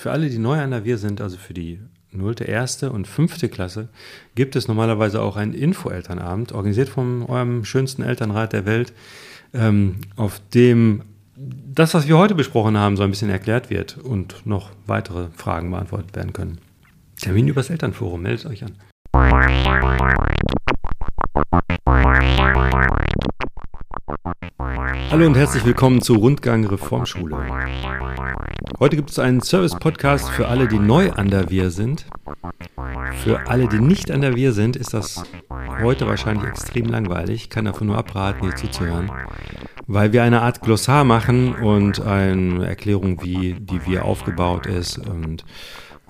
für alle, die neu an der Wir sind, also für die nullte, erste und fünfte Klasse, gibt es normalerweise auch einen Info-Elternabend, organisiert von eurem schönsten Elternrat der Welt, ähm, auf dem das, was wir heute besprochen haben, so ein bisschen erklärt wird und noch weitere Fragen beantwortet werden können. Termin übers Elternforum, meldet euch an. Hallo und herzlich willkommen zu Rundgang Reformschule. Heute gibt es einen Service-Podcast für alle, die neu an der Wir sind. Für alle, die nicht an der Wir sind, ist das heute wahrscheinlich extrem langweilig. Ich kann davon nur abraten, hier zuzuhören, weil wir eine Art Glossar machen und eine Erklärung, wie die Wir aufgebaut ist. Und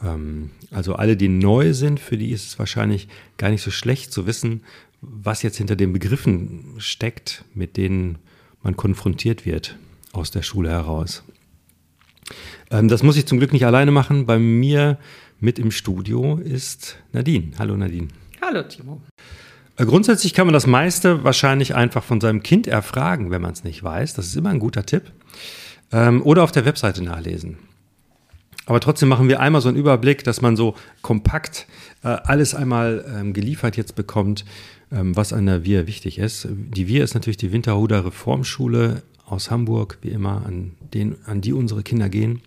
ähm, also alle, die neu sind, für die ist es wahrscheinlich gar nicht so schlecht zu wissen, was jetzt hinter den Begriffen steckt, mit denen man konfrontiert wird aus der Schule heraus. Ähm, das muss ich zum Glück nicht alleine machen. Bei mir mit im Studio ist Nadine. Hallo Nadine. Hallo Timo. Äh, grundsätzlich kann man das meiste wahrscheinlich einfach von seinem Kind erfragen, wenn man es nicht weiß. Das ist immer ein guter Tipp. Ähm, oder auf der Webseite nachlesen. Aber trotzdem machen wir einmal so einen Überblick, dass man so kompakt äh, alles einmal ähm, geliefert jetzt bekommt, was an der Wir wichtig ist. Die Wir ist natürlich die Winterhuder Reformschule aus Hamburg, wie immer, an, den, an die unsere Kinder gehen.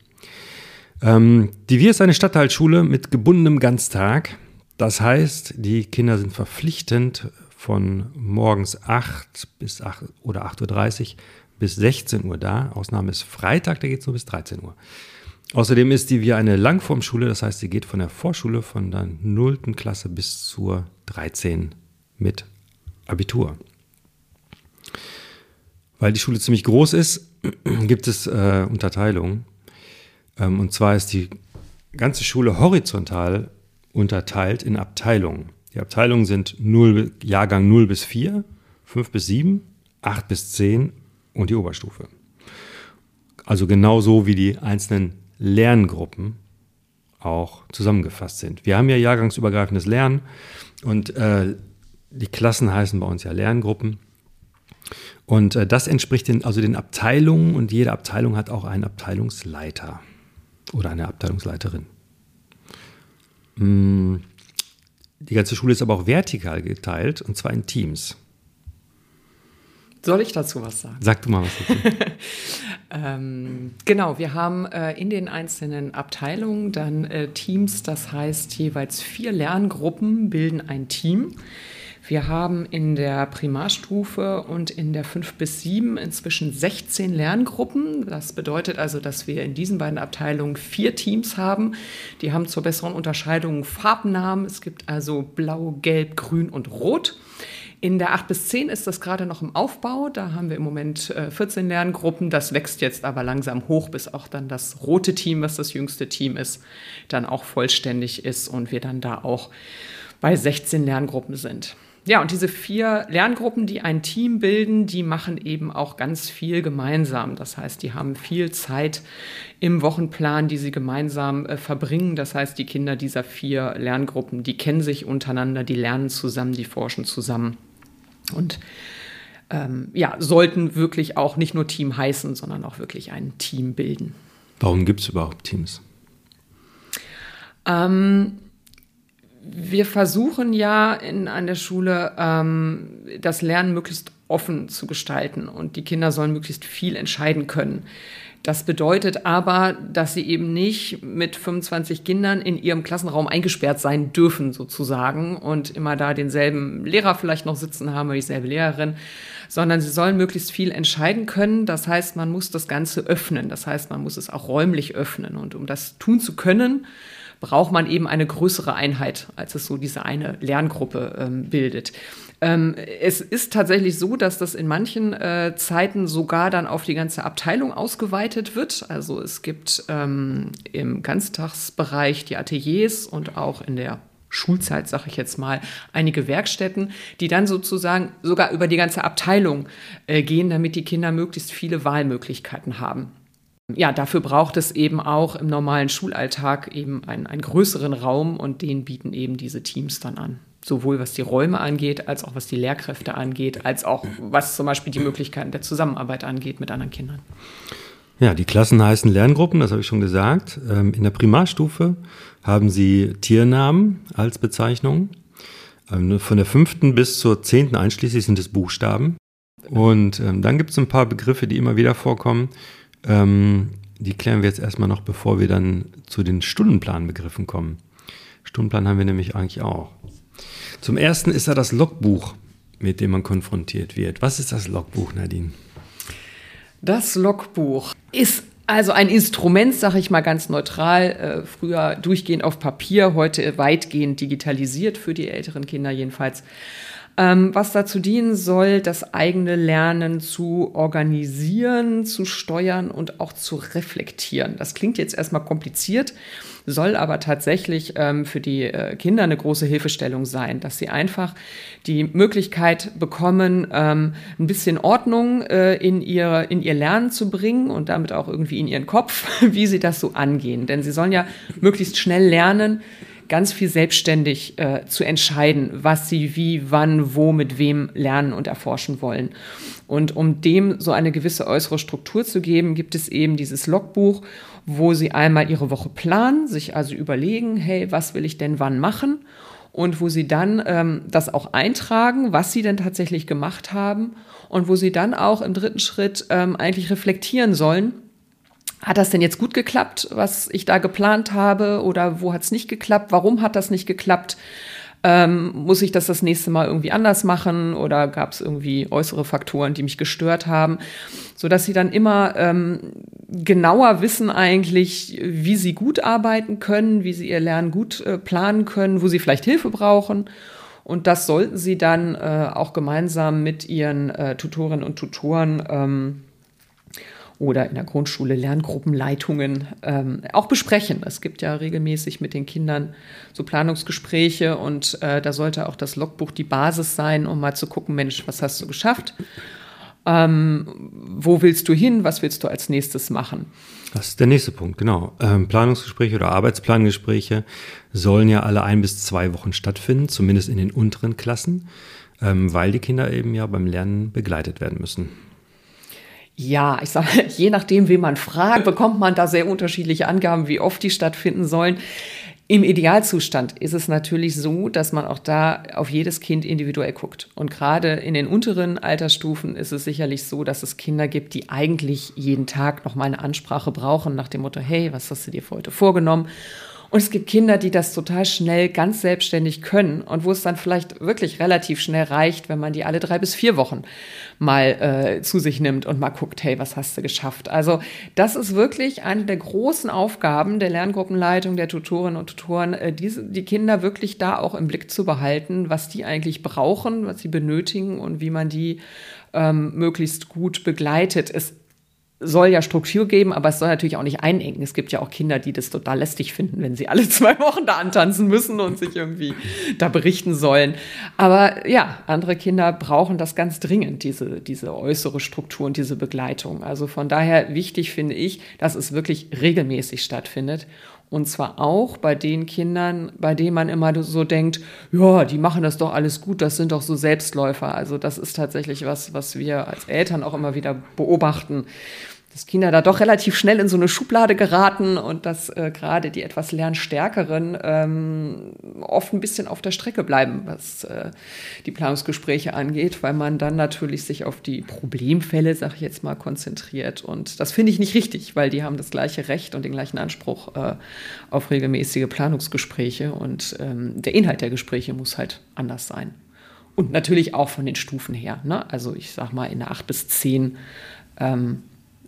Ähm, die Wir ist eine Stadtteilschule mit gebundenem Ganztag. Das heißt, die Kinder sind verpflichtend von morgens 8 bis 8 oder 8.30 Uhr bis 16 Uhr da. Ausnahme ist Freitag, da geht es nur bis 13 Uhr. Außerdem ist die wie eine Langformschule, das heißt, sie geht von der Vorschule von der 0. Klasse bis zur 13 mit Abitur. Weil die Schule ziemlich groß ist, gibt es äh, Unterteilungen. Ähm, und zwar ist die ganze Schule horizontal unterteilt in Abteilungen. Die Abteilungen sind 0, Jahrgang 0 bis 4, 5 bis 7, 8 bis 10 und die Oberstufe. Also genauso wie die einzelnen Lerngruppen auch zusammengefasst sind. Wir haben ja jahrgangsübergreifendes Lernen und äh, die Klassen heißen bei uns ja Lerngruppen. Und äh, das entspricht den, also den Abteilungen und jede Abteilung hat auch einen Abteilungsleiter oder eine Abteilungsleiterin. Mm, die ganze Schule ist aber auch vertikal geteilt und zwar in Teams. Soll ich dazu was sagen? Sag du mal was dazu. ähm, genau, wir haben äh, in den einzelnen Abteilungen dann äh, Teams, das heißt jeweils vier Lerngruppen bilden ein Team. Wir haben in der Primarstufe und in der 5 bis 7 inzwischen 16 Lerngruppen. Das bedeutet also, dass wir in diesen beiden Abteilungen vier Teams haben. Die haben zur besseren Unterscheidung Farbnamen. Es gibt also Blau, Gelb, Grün und Rot. In der 8 bis 10 ist das gerade noch im Aufbau. Da haben wir im Moment 14 äh, Lerngruppen. Das wächst jetzt aber langsam hoch, bis auch dann das rote Team, was das jüngste Team ist, dann auch vollständig ist und wir dann da auch bei 16 Lerngruppen sind. Ja, und diese vier Lerngruppen, die ein Team bilden, die machen eben auch ganz viel gemeinsam. Das heißt, die haben viel Zeit im Wochenplan, die sie gemeinsam äh, verbringen. Das heißt, die Kinder dieser vier Lerngruppen, die kennen sich untereinander, die lernen zusammen, die forschen zusammen. Und ähm, ja, sollten wirklich auch nicht nur Team heißen, sondern auch wirklich ein Team bilden. Warum gibt es überhaupt Teams? Ähm, wir versuchen ja in, an der Schule ähm, das Lernen möglichst offen zu gestalten und die Kinder sollen möglichst viel entscheiden können. Das bedeutet aber, dass sie eben nicht mit 25 Kindern in ihrem Klassenraum eingesperrt sein dürfen, sozusagen, und immer da denselben Lehrer vielleicht noch sitzen haben oder dieselbe Lehrerin, sondern sie sollen möglichst viel entscheiden können. Das heißt, man muss das Ganze öffnen. Das heißt, man muss es auch räumlich öffnen. Und um das tun zu können, braucht man eben eine größere Einheit, als es so diese eine Lerngruppe ähm, bildet. Ähm, es ist tatsächlich so, dass das in manchen äh, Zeiten sogar dann auf die ganze Abteilung ausgeweitet wird. Also es gibt ähm, im Ganztagsbereich die Ateliers und auch in der Schulzeit, sage ich jetzt mal, einige Werkstätten, die dann sozusagen sogar über die ganze Abteilung äh, gehen, damit die Kinder möglichst viele Wahlmöglichkeiten haben ja, dafür braucht es eben auch im normalen Schulalltag eben einen, einen größeren Raum und den bieten eben diese Teams dann an. Sowohl was die Räume angeht, als auch was die Lehrkräfte angeht, als auch was zum Beispiel die Möglichkeiten der Zusammenarbeit angeht mit anderen Kindern. Ja, die Klassen heißen Lerngruppen, das habe ich schon gesagt. Ähm, in der Primarstufe haben sie Tiernamen als Bezeichnung. Ähm, von der fünften bis zur zehnten einschließlich sind es Buchstaben. Und ähm, dann gibt es ein paar Begriffe, die immer wieder vorkommen. Die klären wir jetzt erstmal noch, bevor wir dann zu den Stundenplanbegriffen kommen. Stundenplan haben wir nämlich eigentlich auch. Zum ersten ist da das Logbuch, mit dem man konfrontiert wird. Was ist das Logbuch, Nadine? Das Logbuch ist also ein Instrument, sage ich mal ganz neutral, äh, früher durchgehend auf Papier, heute weitgehend digitalisiert für die älteren Kinder jedenfalls. Ähm, was dazu dienen soll, das eigene Lernen zu organisieren, zu steuern und auch zu reflektieren. Das klingt jetzt erstmal kompliziert, soll aber tatsächlich ähm, für die äh, Kinder eine große Hilfestellung sein, dass sie einfach die Möglichkeit bekommen, ähm, ein bisschen Ordnung äh, in, ihr, in ihr Lernen zu bringen und damit auch irgendwie in ihren Kopf, wie sie das so angehen. Denn sie sollen ja möglichst schnell lernen, ganz viel selbstständig äh, zu entscheiden, was sie wie, wann, wo, mit wem lernen und erforschen wollen. Und um dem so eine gewisse äußere Struktur zu geben, gibt es eben dieses Logbuch, wo sie einmal ihre Woche planen, sich also überlegen, hey, was will ich denn wann machen? Und wo sie dann ähm, das auch eintragen, was sie denn tatsächlich gemacht haben und wo sie dann auch im dritten Schritt ähm, eigentlich reflektieren sollen, hat das denn jetzt gut geklappt, was ich da geplant habe? Oder wo hat es nicht geklappt? Warum hat das nicht geklappt? Ähm, muss ich das das nächste Mal irgendwie anders machen? Oder gab es irgendwie äußere Faktoren, die mich gestört haben? So dass sie dann immer ähm, genauer wissen eigentlich, wie sie gut arbeiten können, wie sie ihr Lernen gut äh, planen können, wo sie vielleicht Hilfe brauchen. Und das sollten sie dann äh, auch gemeinsam mit ihren äh, Tutorinnen und Tutoren ähm, oder in der Grundschule Lerngruppenleitungen ähm, auch besprechen. Es gibt ja regelmäßig mit den Kindern so Planungsgespräche und äh, da sollte auch das Logbuch die Basis sein, um mal zu gucken, Mensch, was hast du geschafft? Ähm, wo willst du hin? Was willst du als nächstes machen? Das ist der nächste Punkt, genau. Ähm, Planungsgespräche oder Arbeitsplangespräche sollen ja alle ein bis zwei Wochen stattfinden, zumindest in den unteren Klassen, ähm, weil die Kinder eben ja beim Lernen begleitet werden müssen. Ja, ich sage, je nachdem, wen man fragt, bekommt man da sehr unterschiedliche Angaben, wie oft die stattfinden sollen. Im Idealzustand ist es natürlich so, dass man auch da auf jedes Kind individuell guckt. Und gerade in den unteren Altersstufen ist es sicherlich so, dass es Kinder gibt, die eigentlich jeden Tag noch mal eine Ansprache brauchen nach dem Motto, hey, was hast du dir für heute vorgenommen? Und es gibt Kinder, die das total schnell ganz selbstständig können und wo es dann vielleicht wirklich relativ schnell reicht, wenn man die alle drei bis vier Wochen mal äh, zu sich nimmt und mal guckt, hey, was hast du geschafft? Also das ist wirklich eine der großen Aufgaben der Lerngruppenleitung, der Tutorinnen und Tutoren, äh, diese, die Kinder wirklich da auch im Blick zu behalten, was die eigentlich brauchen, was sie benötigen und wie man die ähm, möglichst gut begleitet. Es soll ja Struktur geben, aber es soll natürlich auch nicht einengen. Es gibt ja auch Kinder, die das total lästig finden, wenn sie alle zwei Wochen da antanzen müssen und sich irgendwie da berichten sollen. Aber ja, andere Kinder brauchen das ganz dringend, diese, diese äußere Struktur und diese Begleitung. Also von daher wichtig finde ich, dass es wirklich regelmäßig stattfindet. Und zwar auch bei den Kindern, bei denen man immer so denkt, ja, die machen das doch alles gut, das sind doch so Selbstläufer. Also das ist tatsächlich was, was wir als Eltern auch immer wieder beobachten dass Kinder da doch relativ schnell in so eine Schublade geraten und dass äh, gerade die etwas lernstärkeren ähm, oft ein bisschen auf der Strecke bleiben, was äh, die Planungsgespräche angeht, weil man dann natürlich sich auf die Problemfälle, sag ich jetzt mal, konzentriert. Und das finde ich nicht richtig, weil die haben das gleiche Recht und den gleichen Anspruch äh, auf regelmäßige Planungsgespräche und ähm, der Inhalt der Gespräche muss halt anders sein. Und natürlich auch von den Stufen her. Ne? Also ich sag mal in der 8 bis 10 ähm,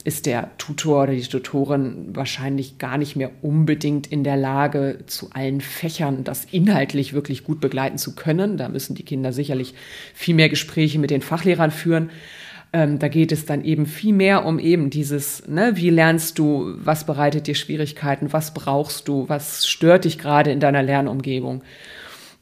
ist der Tutor oder die Tutorin wahrscheinlich gar nicht mehr unbedingt in der Lage, zu allen Fächern das inhaltlich wirklich gut begleiten zu können. Da müssen die Kinder sicherlich viel mehr Gespräche mit den Fachlehrern führen. Ähm, da geht es dann eben viel mehr um eben dieses, ne, wie lernst du, was bereitet dir Schwierigkeiten, was brauchst du, was stört dich gerade in deiner Lernumgebung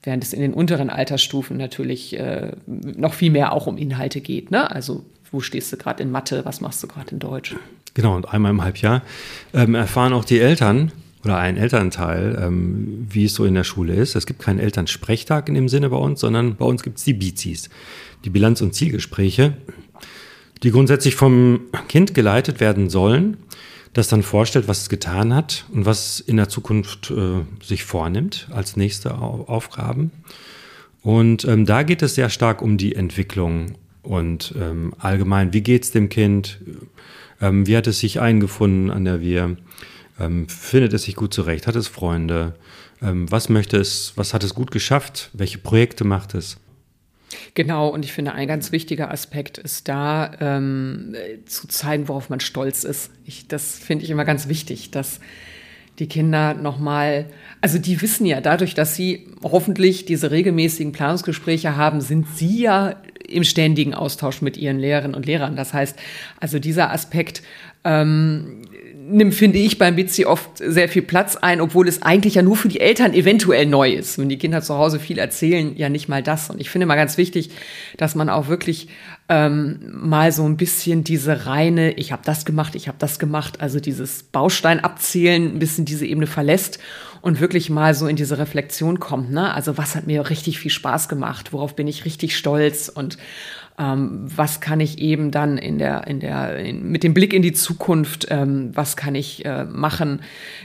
während es in den unteren Altersstufen natürlich äh, noch viel mehr auch um Inhalte geht. Ne? Also wo stehst du gerade in Mathe, was machst du gerade in Deutsch. Genau, und einmal im Halbjahr ähm, erfahren auch die Eltern oder ein Elternteil, ähm, wie es so in der Schule ist. Es gibt keinen Elternsprechtag in dem Sinne bei uns, sondern bei uns gibt es die BIZIs, die Bilanz- und Zielgespräche. die grundsätzlich vom Kind geleitet werden sollen, das dann vorstellt, was es getan hat und was in der Zukunft äh, sich vornimmt als nächste Aufgaben. Und ähm, da geht es sehr stark um die Entwicklung und ähm, allgemein, wie geht es dem Kind, ähm, wie hat es sich eingefunden an der Wir, ähm, findet es sich gut zurecht, hat es Freunde, ähm, was möchte es, was hat es gut geschafft, welche Projekte macht es. Genau, und ich finde, ein ganz wichtiger Aspekt ist da, ähm, zu zeigen, worauf man stolz ist. Ich, das finde ich immer ganz wichtig, dass die Kinder nochmal, also die wissen ja dadurch, dass sie hoffentlich diese regelmäßigen Planungsgespräche haben, sind sie ja im ständigen Austausch mit ihren Lehrerinnen und Lehrern. Das heißt, also dieser Aspekt ähm, nimmt, finde ich, beim Bitsi oft sehr viel Platz ein, obwohl es eigentlich ja nur für die Eltern eventuell neu ist. Wenn die Kinder zu Hause viel erzählen, ja nicht mal das. Und ich finde mal ganz wichtig, dass man auch wirklich ähm, mal so ein bisschen diese reine, ich habe das gemacht, ich habe das gemacht, also dieses Baustein abzählen, ein bisschen diese Ebene verlässt und wirklich mal so in diese Reflexion kommt. Ne? Also was hat mir richtig viel Spaß gemacht, worauf bin ich richtig stolz und ähm, was kann ich eben dann in der, in der, in, mit dem Blick in die Zukunft, ähm, was kann ich äh, machen,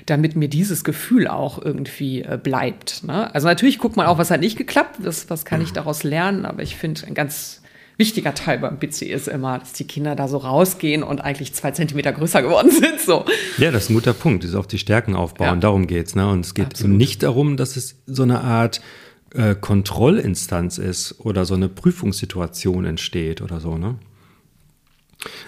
damit mir dieses Gefühl auch irgendwie äh, bleibt. Ne? Also natürlich guckt man auch, was hat nicht geklappt, was, was kann ich daraus lernen, aber ich finde ein ganz wichtiger Teil beim Bitsi ist immer, dass die Kinder da so rausgehen und eigentlich zwei Zentimeter größer geworden sind. So. Ja, das ist ein guter Punkt. Ist auf die Stärken aufbauen. Ja. Darum geht's. Ne? Und es geht Absolut. nicht darum, dass es so eine Art äh, Kontrollinstanz ist oder so eine Prüfungssituation entsteht oder so. Ne?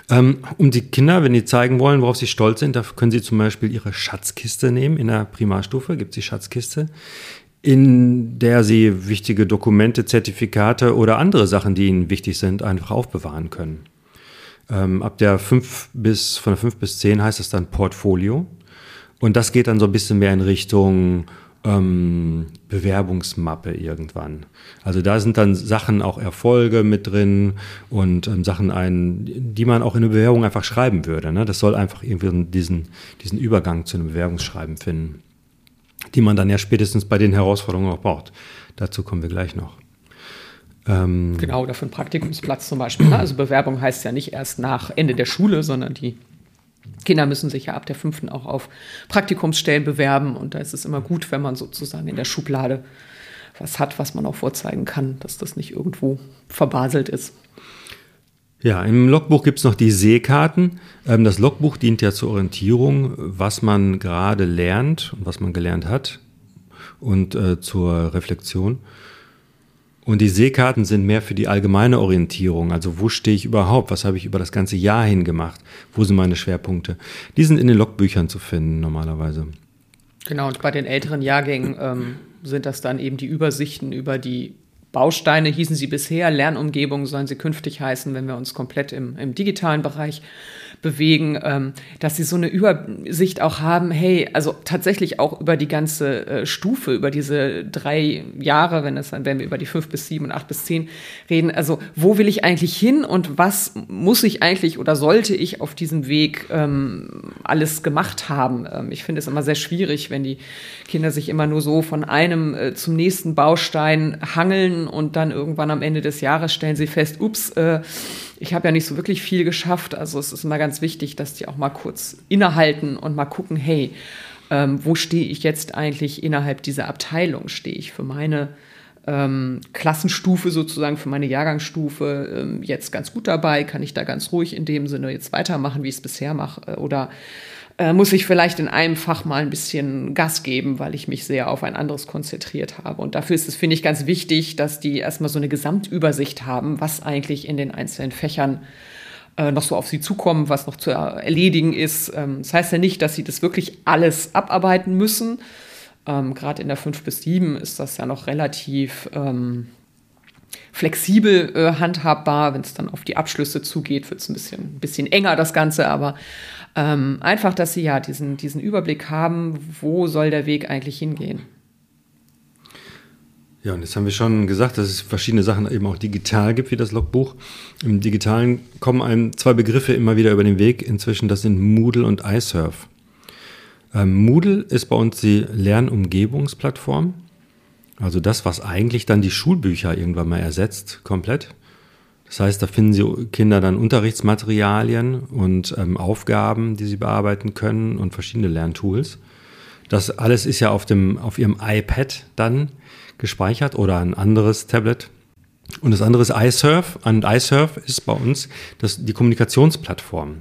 Ähm, um die Kinder, wenn die zeigen wollen, worauf sie stolz sind, da können sie zum Beispiel ihre Schatzkiste nehmen. In der Primarstufe gibt es die Schatzkiste, in der sie wichtige Dokumente, Zertifikate oder andere Sachen, die ihnen wichtig sind, einfach aufbewahren können. Ähm, ab der 5 bis, von der 5 bis 10 heißt es dann Portfolio. Und das geht dann so ein bisschen mehr in Richtung ähm, Bewerbungsmappe irgendwann. Also da sind dann Sachen, auch Erfolge mit drin und ähm, Sachen ein, die man auch in eine Bewerbung einfach schreiben würde. Ne? Das soll einfach irgendwie diesen, diesen Übergang zu einem Bewerbungsschreiben finden, die man dann ja spätestens bei den Herausforderungen auch braucht. Dazu kommen wir gleich noch. Ähm, genau, oder für einen Praktikumsplatz zum Beispiel. Ne? Also Bewerbung heißt ja nicht erst nach Ende der Schule, sondern die Kinder müssen sich ja ab der fünften auch auf Praktikumsstellen bewerben und da ist es immer gut, wenn man sozusagen in der Schublade was hat, was man auch vorzeigen kann, dass das nicht irgendwo verbaselt ist. Ja, im Logbuch gibt es noch die Seekarten. Ähm, das Logbuch dient ja zur Orientierung, was man gerade lernt und was man gelernt hat und äh, zur Reflexion. Und die Seekarten sind mehr für die allgemeine Orientierung. Also wo stehe ich überhaupt? Was habe ich über das ganze Jahr hin gemacht? Wo sind meine Schwerpunkte? Die sind in den Logbüchern zu finden normalerweise. Genau, und bei den älteren Jahrgängen ähm, sind das dann eben die Übersichten über die Bausteine, hießen sie bisher, Lernumgebungen sollen sie künftig heißen, wenn wir uns komplett im, im digitalen Bereich bewegen, ähm, dass sie so eine Übersicht auch haben, hey, also tatsächlich auch über die ganze äh, Stufe, über diese drei Jahre, wenn es dann, wenn wir über die fünf bis sieben und acht bis zehn reden, also wo will ich eigentlich hin und was muss ich eigentlich oder sollte ich auf diesem Weg ähm, alles gemacht haben? Ähm, ich finde es immer sehr schwierig, wenn die Kinder sich immer nur so von einem äh, zum nächsten Baustein hangeln und dann irgendwann am Ende des Jahres stellen sie fest, ups, äh, ich habe ja nicht so wirklich viel geschafft. Also es ist immer ganz wichtig, dass die auch mal kurz innehalten und mal gucken, hey, ähm, wo stehe ich jetzt eigentlich innerhalb dieser Abteilung? Stehe ich für meine ähm, Klassenstufe sozusagen, für meine Jahrgangsstufe ähm, jetzt ganz gut dabei? Kann ich da ganz ruhig in dem Sinne jetzt weitermachen, wie ich es bisher mache? Äh, oder äh, muss ich vielleicht in einem Fach mal ein bisschen Gas geben, weil ich mich sehr auf ein anderes konzentriert habe. Und dafür ist es, finde ich, ganz wichtig, dass die erstmal so eine Gesamtübersicht haben, was eigentlich in den einzelnen Fächern äh, noch so auf sie zukommen, was noch zu erledigen ist. Ähm, das heißt ja nicht, dass sie das wirklich alles abarbeiten müssen. Ähm, Gerade in der 5 bis 7 ist das ja noch relativ ähm, flexibel äh, handhabbar. Wenn es dann auf die Abschlüsse zugeht, wird es ein bisschen, ein bisschen enger, das Ganze. Aber ähm, einfach, dass sie ja diesen, diesen Überblick haben, wo soll der Weg eigentlich hingehen. Ja, und jetzt haben wir schon gesagt, dass es verschiedene Sachen eben auch digital gibt, wie das Logbuch. Im Digitalen kommen einem zwei Begriffe immer wieder über den Weg inzwischen, das sind Moodle und iSurf. Ähm, Moodle ist bei uns die Lernumgebungsplattform. Also das, was eigentlich dann die Schulbücher irgendwann mal ersetzt, komplett. Das heißt, da finden sie Kinder dann Unterrichtsmaterialien und ähm, Aufgaben, die sie bearbeiten können und verschiedene Lerntools. Das alles ist ja auf, dem, auf ihrem iPad dann gespeichert oder ein anderes Tablet. Und das andere ist iSurf. Und iSurf ist bei uns das, die Kommunikationsplattform.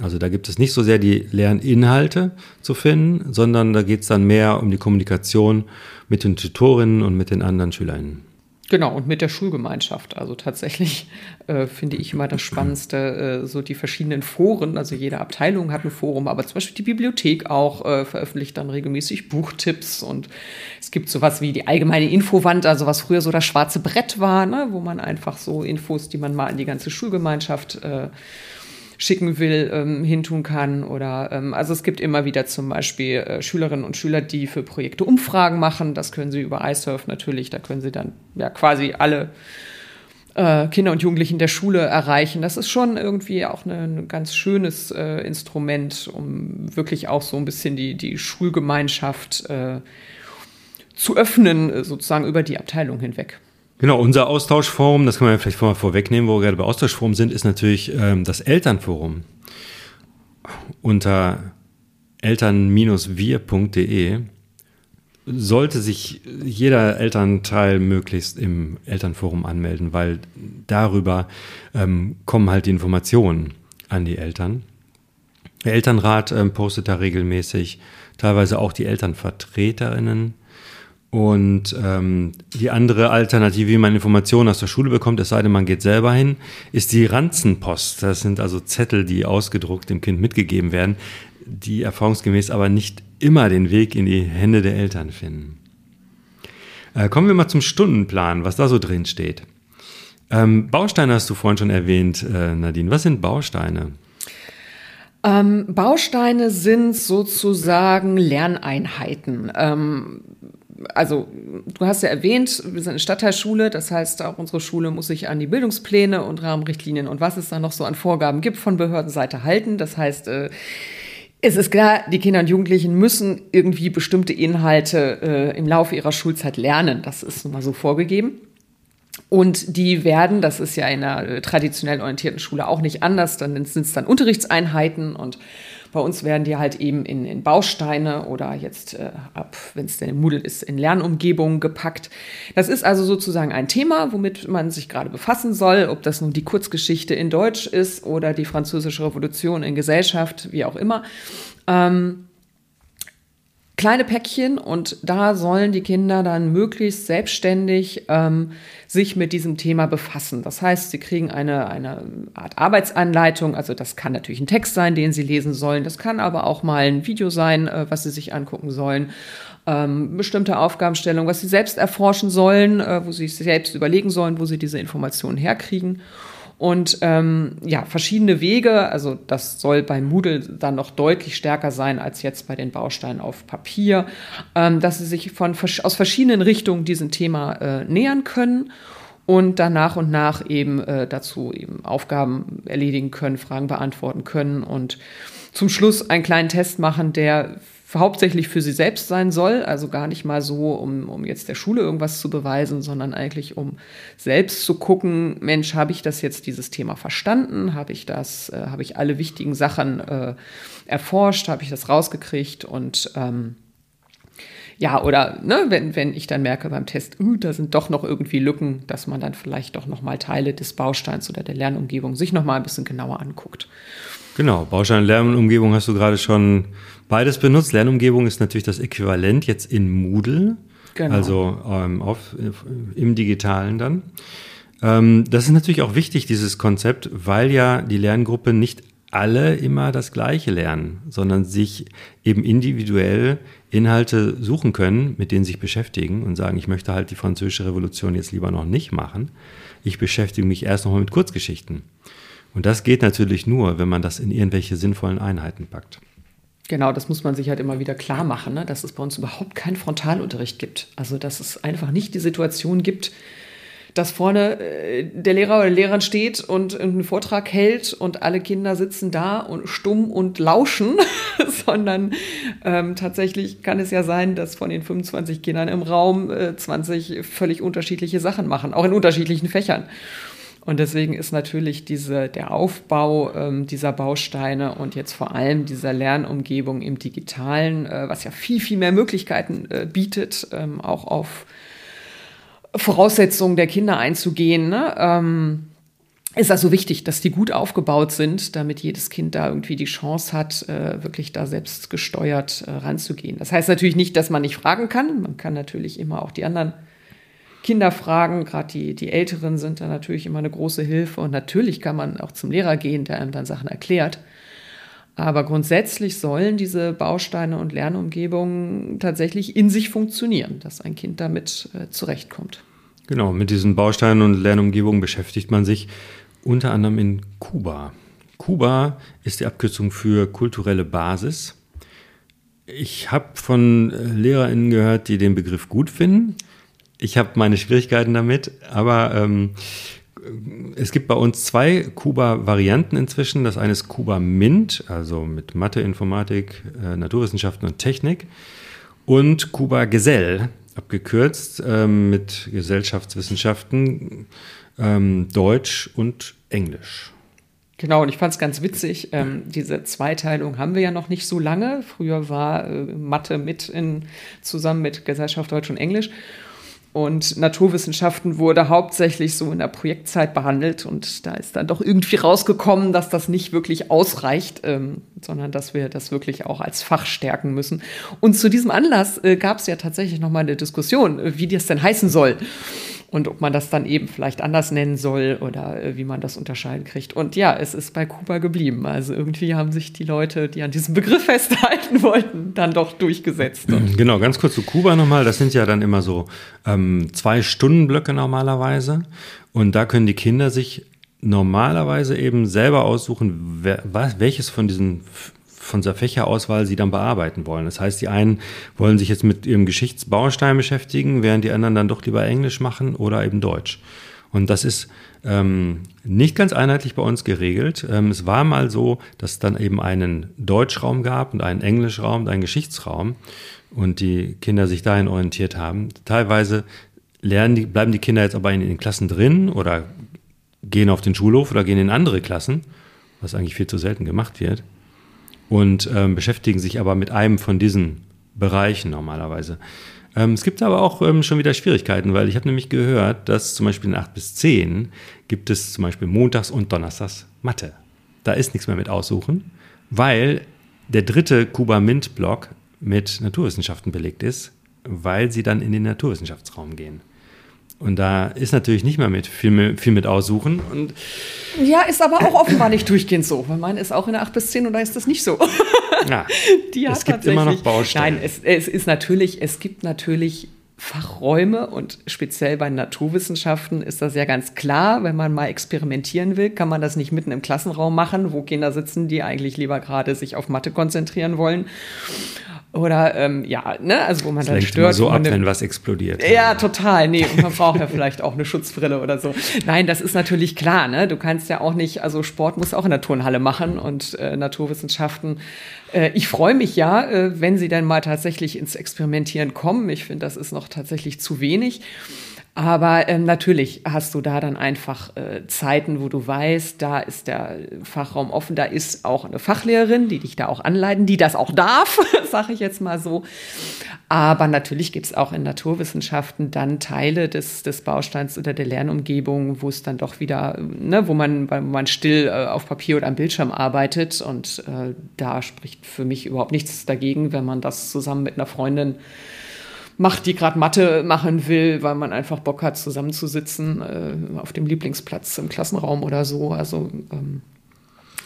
Also da gibt es nicht so sehr die Lerninhalte zu finden, sondern da geht es dann mehr um die Kommunikation mit den Tutorinnen und mit den anderen SchülerInnen. Genau, und mit der Schulgemeinschaft. Also tatsächlich äh, finde ich immer das Spannendste, äh, so die verschiedenen Foren. Also jede Abteilung hat ein Forum, aber zum Beispiel die Bibliothek auch äh, veröffentlicht dann regelmäßig Buchtipps und es gibt sowas wie die allgemeine Infowand, also was früher so das schwarze Brett war, ne, wo man einfach so Infos, die man mal an die ganze Schulgemeinschaft äh, schicken will, ähm, hintun kann. Oder ähm, also es gibt immer wieder zum Beispiel äh, Schülerinnen und Schüler, die für Projekte Umfragen machen. Das können sie über iSurf natürlich. Da können sie dann ja quasi alle äh, Kinder und Jugendlichen der Schule erreichen. Das ist schon irgendwie auch ein ne ganz schönes äh, Instrument, um wirklich auch so ein bisschen die, die Schulgemeinschaft äh, zu öffnen, sozusagen über die Abteilung hinweg. Genau, unser Austauschforum, das kann man vielleicht mal vorwegnehmen, wo wir gerade bei Austauschforum sind, ist natürlich ähm, das Elternforum. Unter eltern-wir.de sollte sich jeder Elternteil möglichst im Elternforum anmelden, weil darüber ähm, kommen halt die Informationen an die Eltern. Der Elternrat ähm, postet da regelmäßig, teilweise auch die Elternvertreterinnen und ähm, die andere Alternative, wie man Informationen aus der Schule bekommt, es sei denn, man geht selber hin, ist die Ranzenpost. Das sind also Zettel, die ausgedruckt dem Kind mitgegeben werden, die erfahrungsgemäß aber nicht immer den Weg in die Hände der Eltern finden. Äh, kommen wir mal zum Stundenplan, was da so drin steht. Ähm, Bausteine hast du vorhin schon erwähnt, äh, Nadine. Was sind Bausteine? Ähm, Bausteine sind sozusagen Lerneinheiten. Ähm, also du hast ja erwähnt, wir sind eine Stadtteilschule, das heißt, auch unsere Schule muss sich an die Bildungspläne und Rahmenrichtlinien und was es da noch so an Vorgaben gibt von Behördenseite halten. Das heißt, äh, es ist klar, die Kinder und Jugendlichen müssen irgendwie bestimmte Inhalte äh, im Laufe ihrer Schulzeit lernen. Das ist nun mal so vorgegeben. Und die werden, das ist ja in einer äh, traditionell orientierten Schule auch nicht anders, dann sind es dann Unterrichtseinheiten und bei uns werden die halt eben in, in Bausteine oder jetzt äh, ab, wenn es denn im Moodle ist, in Lernumgebungen gepackt. Das ist also sozusagen ein Thema, womit man sich gerade befassen soll, ob das nun die Kurzgeschichte in Deutsch ist oder die französische Revolution in Gesellschaft, wie auch immer. Ähm, kleine Päckchen und da sollen die Kinder dann möglichst selbstständig ähm, sich mit diesem Thema befassen. Das heißt, sie kriegen eine, eine Art Arbeitsanleitung, also das kann natürlich ein Text sein, den sie lesen sollen, das kann aber auch mal ein Video sein, äh, was sie sich angucken sollen. Ähm, bestimmte Aufgabenstellungen, was sie selbst erforschen sollen, äh, wo sie sich selbst überlegen sollen, wo sie diese Informationen herkriegen. Und ähm, ja, verschiedene Wege, also das soll bei Moodle dann noch deutlich stärker sein als jetzt bei den Bausteinen auf Papier, ähm, dass sie sich von, aus verschiedenen Richtungen diesem Thema äh, nähern können und dann nach und nach eben äh, dazu eben Aufgaben erledigen können, Fragen beantworten können und zum Schluss einen kleinen Test machen, der hauptsächlich für sie selbst sein soll, also gar nicht mal so, um, um jetzt der Schule irgendwas zu beweisen, sondern eigentlich um selbst zu gucken, Mensch, habe ich das jetzt dieses Thema verstanden? Habe ich das, äh, habe ich alle wichtigen Sachen äh, erforscht? Habe ich das rausgekriegt? Und ähm, ja, oder ne, wenn, wenn ich dann merke beim Test, uh, da sind doch noch irgendwie Lücken, dass man dann vielleicht doch noch mal Teile des Bausteins oder der Lernumgebung sich noch mal ein bisschen genauer anguckt. Genau, Baustein Lernumgebung hast du gerade schon beides benutzt. Lernumgebung ist natürlich das Äquivalent jetzt in Moodle, genau. also ähm, auf, im Digitalen dann. Ähm, das ist natürlich auch wichtig, dieses Konzept, weil ja die Lerngruppe nicht alle immer das Gleiche lernen, sondern sich eben individuell Inhalte suchen können, mit denen sie sich beschäftigen und sagen, ich möchte halt die französische Revolution jetzt lieber noch nicht machen. Ich beschäftige mich erst noch mal mit Kurzgeschichten. Und das geht natürlich nur, wenn man das in irgendwelche sinnvollen Einheiten packt. Genau, das muss man sich halt immer wieder klar machen, ne? dass es bei uns überhaupt keinen Frontalunterricht gibt. Also, dass es einfach nicht die Situation gibt, dass vorne äh, der Lehrer oder Lehrerin steht und einen Vortrag hält und alle Kinder sitzen da und stumm und lauschen, sondern ähm, tatsächlich kann es ja sein, dass von den 25 Kindern im Raum äh, 20 völlig unterschiedliche Sachen machen, auch in unterschiedlichen Fächern. Und deswegen ist natürlich diese, der Aufbau ähm, dieser Bausteine und jetzt vor allem dieser Lernumgebung im Digitalen, äh, was ja viel, viel mehr Möglichkeiten äh, bietet, ähm, auch auf Voraussetzungen der Kinder einzugehen, ne? ähm, ist also wichtig, dass die gut aufgebaut sind, damit jedes Kind da irgendwie die Chance hat, äh, wirklich da selbst gesteuert äh, ranzugehen. Das heißt natürlich nicht, dass man nicht fragen kann. Man kann natürlich immer auch die anderen Kinder fragen. Gerade die, die Älteren sind da natürlich immer eine große Hilfe. Und natürlich kann man auch zum Lehrer gehen, der einem dann Sachen erklärt. Aber grundsätzlich sollen diese Bausteine und Lernumgebungen tatsächlich in sich funktionieren, dass ein Kind damit äh, zurechtkommt. Genau, mit diesen Bausteinen und Lernumgebungen beschäftigt man sich unter anderem in Kuba. Kuba ist die Abkürzung für kulturelle Basis. Ich habe von äh, LehrerInnen gehört, die den Begriff gut finden. Ich habe meine Schwierigkeiten damit, aber ähm, es gibt bei uns zwei Kuba-Varianten inzwischen. Das eine ist Kuba Mint, also mit Mathe, Informatik, äh, Naturwissenschaften und Technik. Und Kuba Gesell, abgekürzt, ähm, mit Gesellschaftswissenschaften, ähm, Deutsch und Englisch. Genau, und ich fand es ganz witzig, ähm, diese Zweiteilung haben wir ja noch nicht so lange. Früher war äh, Mathe mit in, zusammen mit Gesellschaft Deutsch und Englisch. Und Naturwissenschaften wurde hauptsächlich so in der Projektzeit behandelt. Und da ist dann doch irgendwie rausgekommen, dass das nicht wirklich ausreicht, ähm, sondern dass wir das wirklich auch als Fach stärken müssen. Und zu diesem Anlass äh, gab es ja tatsächlich noch mal eine Diskussion, äh, wie das denn heißen soll und ob man das dann eben vielleicht anders nennen soll oder äh, wie man das unterscheiden kriegt. Und ja, es ist bei Kuba geblieben. Also irgendwie haben sich die Leute, die an diesem Begriff festhalten wollten, dann doch durchgesetzt. Und genau, ganz kurz zu Kuba nochmal. Das sind ja dann immer so ähm, zwei Stundenblöcke normalerweise. Und da können die Kinder sich normalerweise eben selber aussuchen, wer, was, welches von diesen von der Fächerauswahl sie dann bearbeiten wollen. Das heißt, die einen wollen sich jetzt mit ihrem Geschichtsbaustein beschäftigen, während die anderen dann doch lieber Englisch machen oder eben Deutsch. Und das ist ähm, nicht ganz einheitlich bei uns geregelt. Ähm, es war mal so, dass es dann eben einen Deutschraum gab und einen Englischraum und einen Geschichtsraum und die Kinder sich dahin orientiert haben. Teilweise lernen die, bleiben die Kinder jetzt aber in den Klassen drin oder gehen auf den Schulhof oder gehen in andere Klassen, was eigentlich viel zu selten gemacht wird und ähm, beschäftigen sich aber mit einem von diesen Bereichen normalerweise. Ähm, es gibt aber auch ähm, schon wieder Schwierigkeiten, weil ich habe nämlich gehört, dass zum Beispiel in 8 bis 10 gibt es zum Beispiel montags und donnerstags Mathe. Da ist nichts mehr mit aussuchen, weil der dritte Kuba Mint Block mit Naturwissenschaften belegt ist, weil sie dann in den Naturwissenschaftsraum gehen. Und da ist natürlich nicht mehr mit viel, viel mit aussuchen. Und ja, ist aber auch offenbar nicht durchgehend so. Weil meine ist auch in der 8 bis 10 und da ist das nicht so. Ja, es gibt immer noch Baustellen. Nein, es, es ist natürlich, es gibt natürlich Fachräume und speziell bei Naturwissenschaften ist das ja ganz klar, wenn man mal experimentieren will, kann man das nicht mitten im Klassenraum machen, wo Kinder sitzen, die eigentlich lieber gerade sich auf Mathe konzentrieren wollen. Oder ähm, ja, ne, also wo man das dann stört. Immer so ab, wenn was explodiert. Ja, total. Nee, und man braucht ja vielleicht auch eine Schutzbrille oder so. Nein, das ist natürlich klar, ne? Du kannst ja auch nicht, also Sport muss auch in der Turnhalle machen und äh, Naturwissenschaften. Äh, ich freue mich ja, äh, wenn sie dann mal tatsächlich ins Experimentieren kommen. Ich finde, das ist noch tatsächlich zu wenig. Aber ähm, natürlich hast du da dann einfach äh, Zeiten, wo du weißt, da ist der Fachraum offen, da ist auch eine Fachlehrerin, die dich da auch anleiten, die das auch darf, sage ich jetzt mal so. Aber natürlich gibt es auch in Naturwissenschaften dann Teile des, des Bausteins oder der Lernumgebung, wo es dann doch wieder, ne, wo man, wo man still äh, auf Papier oder am Bildschirm arbeitet. Und äh, da spricht für mich überhaupt nichts dagegen, wenn man das zusammen mit einer Freundin macht, die gerade Mathe machen will, weil man einfach Bock hat, zusammenzusitzen äh, auf dem Lieblingsplatz im Klassenraum oder so. Also, ähm,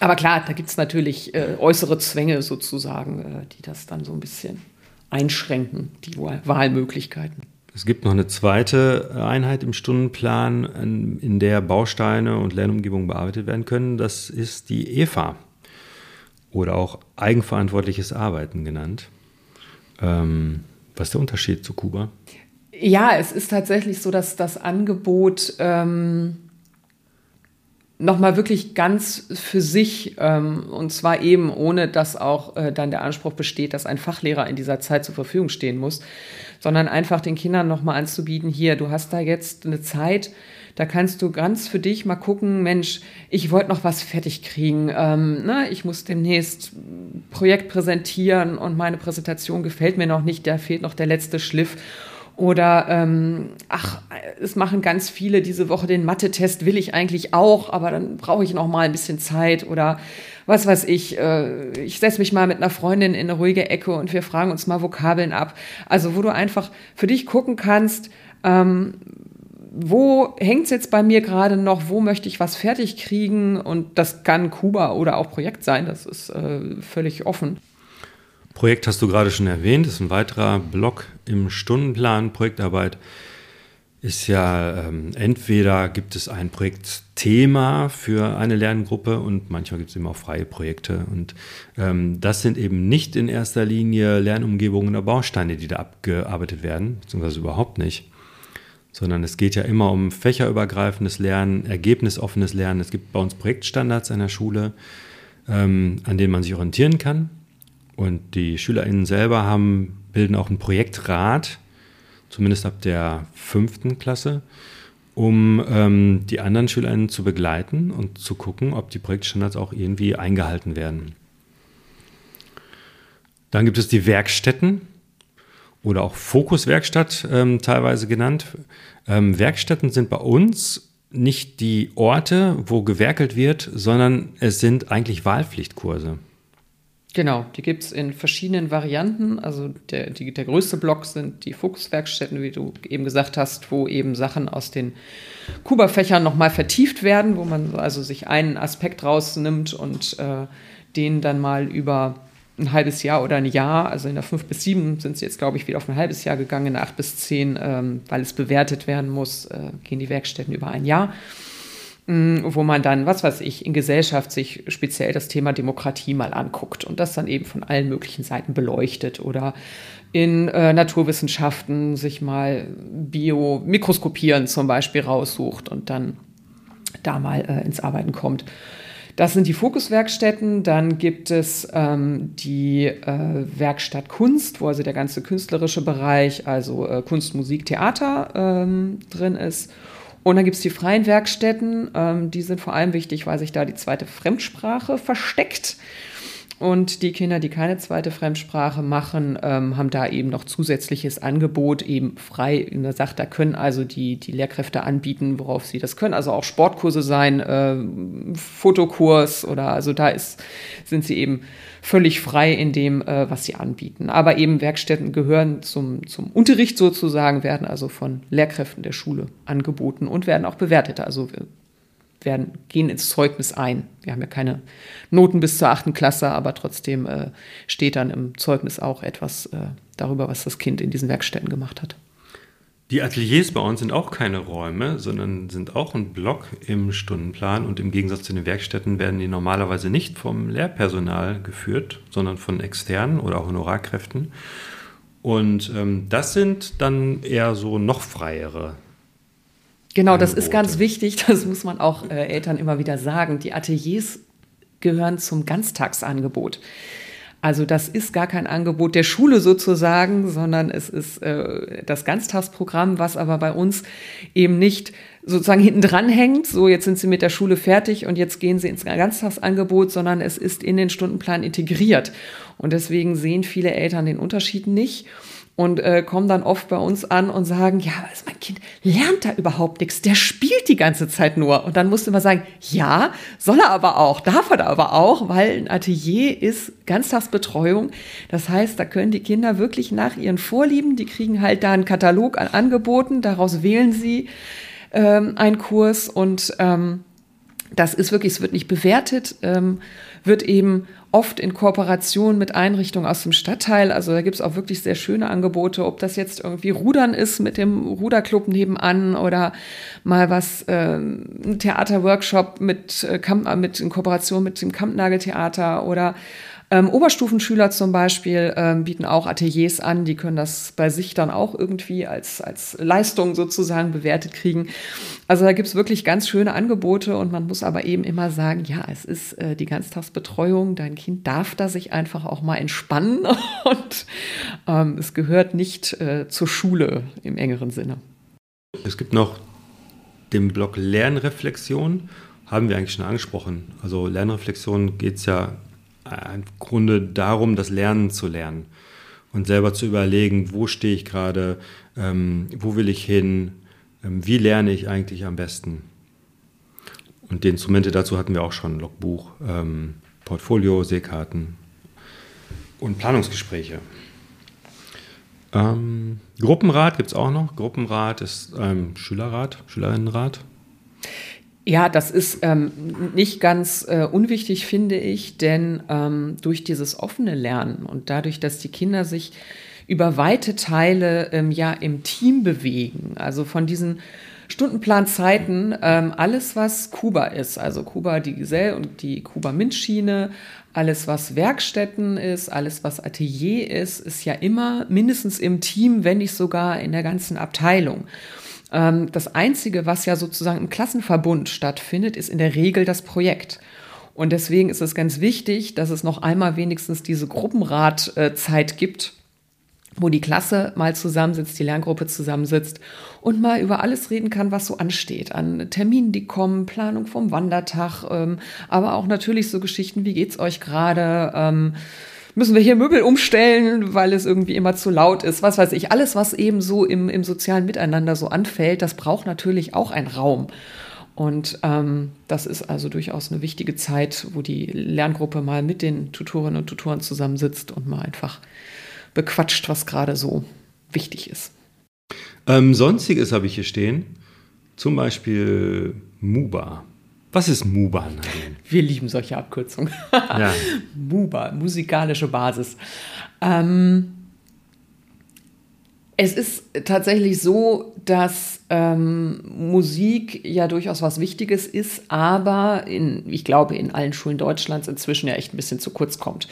aber klar, da gibt es natürlich äh, äußere Zwänge sozusagen, äh, die das dann so ein bisschen einschränken, die Wahlmöglichkeiten. Es gibt noch eine zweite Einheit im Stundenplan, in der Bausteine und Lernumgebungen bearbeitet werden können. Das ist die EVA oder auch eigenverantwortliches Arbeiten genannt. Ähm, was ist der Unterschied zu Kuba? Ja, es ist tatsächlich so, dass das Angebot ähm, nochmal wirklich ganz für sich, ähm, und zwar eben ohne, dass auch äh, dann der Anspruch besteht, dass ein Fachlehrer in dieser Zeit zur Verfügung stehen muss, sondern einfach den Kindern nochmal anzubieten, hier, du hast da jetzt eine Zeit, Da kannst du ganz für dich mal gucken, Mensch, ich wollte noch was fertig kriegen. Ähm, ne? Ich muss demnächst Projekt präsentieren und meine Präsentation gefällt mir noch nicht, da fehlt noch der letzte Schliff. Oder ähm, ach, es machen ganz viele diese Woche den Mathe-Test, will ich eigentlich auch, aber dann brauche ich noch mal ein bisschen Zeit. Oder was weiß ich, äh, ich setze mich mal mit einer Freundin in eine ruhige Ecke und wir fragen uns mal Vokabeln ab. Also wo du einfach für dich gucken kannst, ähm, wo hängt es jetzt bei mir gerade noch, wo möchte ich was fertig kriegen und das kann Kuba oder auch Projekt sein, das ist äh, völlig offen. Projekt hast du gerade schon erwähnt, ist ein weiterer Block im Stundenplan. Projektarbeit ist ja ähm, entweder gibt es ein Projektthema für eine Lerngruppe und manchmal gibt es eben auch freie Projekte. Und ähm, das sind eben nicht in erster Linie Lernumgebungen oder Bausteine, die da abgearbeitet werden, beziehungsweise überhaupt nicht. Sondern es geht ja immer um fächerübergreifendes Lernen, ergebnisoffenes Lernen. Es gibt bei uns Projektstandards an der Schule, ähm, an denen man sich orientieren kann. Und die SchülerInnen selber haben, bilden auch einen Projektrat, zumindest ab der fünften Klasse, um ähm, die anderen SchülerInnen zu begleiten und zu gucken, ob die Projektstandards auch irgendwie eingehalten werden. Dann gibt es die Werkstätten oder auch Fokuswerkstatt ähm, teilweise genannt. Ähm, Werkstätten sind bei uns nicht die Orte, wo gewerkelt wird, sondern es sind eigentlich Wahlpflichtkurse. Genau, die gibt es in verschiedenen Varianten. Also der, die, der größte Block sind die Fokuswerkstätten, wie du eben gesagt hast, wo eben Sachen aus den Kuba-Fächern nochmal vertieft werden, wo man also sich einen Aspekt rausnimmt und äh, den dann mal über ein halbes Jahr oder ein Jahr, also in der 5 bis 7 sind sie jetzt, glaube ich, wieder auf ein halbes Jahr gegangen, in der 8 bis 10, ähm, weil es bewertet werden muss, äh, gehen die Werkstätten über ein Jahr. Mm, wo man dann, was weiß ich, in Gesellschaft sich speziell das Thema Demokratie mal anguckt und das dann eben von allen möglichen Seiten beleuchtet oder in äh, Naturwissenschaften sich mal Bio-Mikroskopieren zum Beispiel raussucht und dann da mal äh, ins Arbeiten kommt. Das sind die Fokuswerkstätten. Dann gibt es ähm, die äh, Werkstatt Kunst, wo also der ganze künstlerische Bereich, also äh, Kunst, Musik, Theater ähm, drin ist. Und dann gibt es die freien Werkstätten, ähm, die sind vor allem wichtig, weil sich da die zweite Fremdsprache versteckt. Und die Kinder, die keine zweite Fremdsprache machen, ähm, haben da eben noch zusätzliches Angebot, eben frei der Sache. Da können also die, die Lehrkräfte anbieten, worauf sie das können. Also auch Sportkurse sein, äh, Fotokurs oder also da ist, sind sie eben völlig frei in dem, äh, was sie anbieten. Aber eben Werkstätten gehören zum, zum Unterricht sozusagen, werden also von Lehrkräften der Schule angeboten und werden auch bewertet. Also werden, gehen ins Zeugnis ein. Wir haben ja keine Noten bis zur achten Klasse, aber trotzdem äh, steht dann im Zeugnis auch etwas äh, darüber, was das Kind in diesen Werkstätten gemacht hat. Die Ateliers bei uns sind auch keine Räume, sondern sind auch ein Block im Stundenplan und im Gegensatz zu den Werkstätten werden die normalerweise nicht vom Lehrpersonal geführt, sondern von externen oder Honorarkräften. Und ähm, das sind dann eher so noch freiere. Genau, das ist ganz wichtig, das muss man auch äh, Eltern immer wieder sagen. Die Ateliers gehören zum Ganztagsangebot. Also das ist gar kein Angebot der Schule sozusagen, sondern es ist äh, das Ganztagsprogramm, was aber bei uns eben nicht sozusagen hinten dran hängt. So, jetzt sind sie mit der Schule fertig und jetzt gehen sie ins Ganztagsangebot, sondern es ist in den Stundenplan integriert. Und deswegen sehen viele Eltern den Unterschied nicht und äh, kommen dann oft bei uns an und sagen, ja, also mein Kind lernt da überhaupt nichts, der spielt die ganze Zeit nur. Und dann musst du immer sagen, ja, soll er aber auch, darf er aber auch, weil ein Atelier ist Ganztagsbetreuung. Das heißt, da können die Kinder wirklich nach ihren Vorlieben, die kriegen halt da einen Katalog an Angeboten, daraus wählen sie ähm, einen Kurs und ähm, das ist wirklich, es wird nicht bewertet, ähm, wird eben oft in Kooperation mit Einrichtungen aus dem Stadtteil. Also da gibt es auch wirklich sehr schöne Angebote, ob das jetzt irgendwie Rudern ist mit dem Ruderclub nebenan oder mal was, äh, ein Theaterworkshop mit, äh, mit in Kooperation mit dem Kampnageltheater oder ähm, Oberstufenschüler zum Beispiel ähm, bieten auch Ateliers an, die können das bei sich dann auch irgendwie als, als Leistung sozusagen bewertet kriegen. Also da gibt es wirklich ganz schöne Angebote und man muss aber eben immer sagen, ja, es ist äh, die Ganztagsbetreuung, dein Kind darf da sich einfach auch mal entspannen und ähm, es gehört nicht äh, zur Schule im engeren Sinne. Es gibt noch den Block Lernreflexion haben wir eigentlich schon angesprochen. Also Lernreflexion geht es ja im Grunde darum, das Lernen zu lernen und selber zu überlegen, wo stehe ich gerade, ähm, wo will ich hin, ähm, wie lerne ich eigentlich am besten. Und die Instrumente dazu hatten wir auch schon, Logbuch, ähm, Portfolio, Seekarten und Planungsgespräche. Ähm, Gruppenrat gibt es auch noch. Gruppenrat ist ähm, Schülerrat, Schülerinnenrat. Ja, das ist ähm, nicht ganz äh, unwichtig, finde ich, denn ähm, durch dieses offene Lernen und dadurch, dass die Kinder sich über weite Teile ähm, ja im Team bewegen, also von diesen Stundenplanzeiten, ähm, alles was Kuba ist, also Kuba die Gesell und die Kuba MINT-Schiene, alles was Werkstätten ist, alles was Atelier ist, ist ja immer mindestens im Team, wenn nicht sogar in der ganzen Abteilung. Ähm, das Einzige, was ja sozusagen im Klassenverbund stattfindet, ist in der Regel das Projekt. Und deswegen ist es ganz wichtig, dass es noch einmal wenigstens diese Gruppenratzeit gibt, wo die Klasse mal zusammensitzt, die Lerngruppe zusammensitzt und mal über alles reden kann, was so ansteht. An Terminen, die kommen, Planung vom Wandertag, ähm, aber auch natürlich so Geschichten, wie geht's euch gerade? Müssen wir hier Möbel umstellen, weil es irgendwie immer zu laut ist, was weiß ich. Alles, was eben so im, im sozialen Miteinander so anfällt, das braucht natürlich auch einen Raum. Und ähm, das ist also durchaus eine wichtige Zeit, wo die Lerngruppe mal mit den Tutorinnen und Tutoren zusammensitzt und mal einfach bequatscht, was gerade so wichtig ist. Ähm, Sonstiges habe ich hier stehen. Zum Beispiel MUBA. Was ist MUBA? Nadine? Wir lieben solche Abkürzungen. ja. MUBA, musikalische Basis. Ähm, es ist tatsächlich so, dass ähm, Musik ja durchaus was Wichtiges ist, aber in, ich glaube, in allen Schulen Deutschlands inzwischen ja echt ein bisschen zu kurz kommt,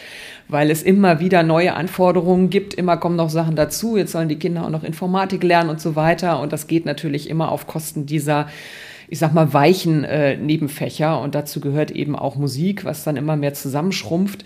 weil es immer wieder neue Anforderungen gibt, immer kommen noch Sachen dazu, jetzt sollen die Kinder auch noch Informatik lernen und so weiter und das geht natürlich immer auf Kosten dieser ich sag mal, weichen äh, Nebenfächer und dazu gehört eben auch Musik, was dann immer mehr zusammenschrumpft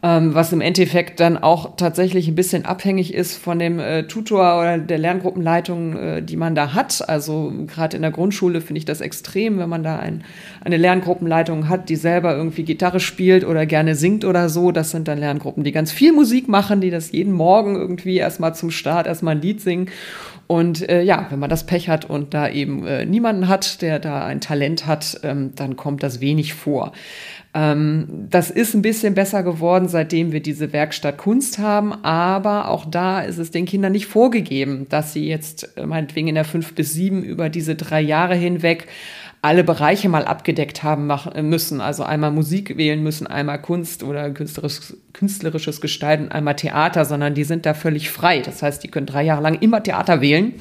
ähm, was im Endeffekt dann auch tatsächlich ein bisschen abhängig ist von dem äh, Tutor oder der Lerngruppenleitung, äh, die man da hat. Also gerade in der Grundschule finde ich das extrem, wenn man da ein, eine Lerngruppenleitung hat, die selber irgendwie Gitarre spielt oder gerne singt oder so. Das sind dann Lerngruppen, die ganz viel Musik machen, die das jeden Morgen irgendwie erstmal zum Start erstmal ein Lied singen. Und äh, ja, wenn man das Pech hat und da eben äh, niemanden hat, der da ein Talent hat, ähm, dann kommt das wenig vor. Ähm, das ist ein bisschen besser geworden, seitdem wir diese Werkstatt Kunst haben, aber auch da ist es den Kindern nicht vorgegeben, dass sie jetzt äh, meinetwegen in der fünf bis sieben über diese drei Jahre hinweg alle Bereiche mal abgedeckt haben äh, müssen. Also einmal Musik wählen müssen, einmal Kunst oder künstlerisches, künstlerisches Gestalten, einmal Theater, sondern die sind da völlig frei. Das heißt, die können drei Jahre lang immer Theater wählen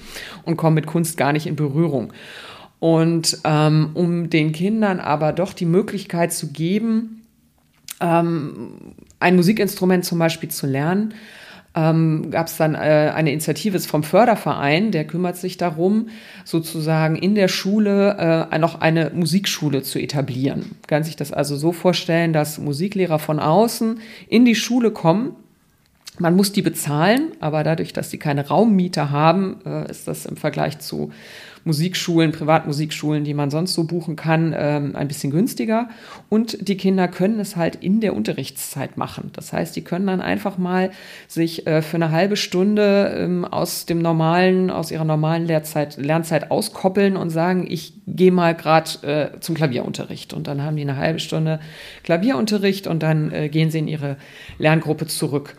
und kommen mit Kunst gar nicht in Berührung. Und ähm, um den Kindern aber doch die Möglichkeit zu geben, ähm, ein Musikinstrument zum Beispiel zu lernen, ähm, gab es dann äh, eine Initiative vom Förderverein, der kümmert sich darum, sozusagen in der Schule äh, noch eine Musikschule zu etablieren. Kann sich das also so vorstellen, dass Musiklehrer von außen in die Schule kommen. Man muss die bezahlen, aber dadurch, dass sie keine Raummieter haben, äh, ist das im Vergleich zu Musikschulen, Privatmusikschulen, die man sonst so buchen kann, ähm, ein bisschen günstiger. Und die Kinder können es halt in der Unterrichtszeit machen. Das heißt, die können dann einfach mal sich äh, für eine halbe Stunde ähm, aus dem normalen, aus ihrer normalen Lehrzeit, Lernzeit auskoppeln und sagen, ich gehe mal gerade äh, zum Klavierunterricht. Und dann haben die eine halbe Stunde Klavierunterricht und dann äh, gehen sie in ihre Lerngruppe zurück.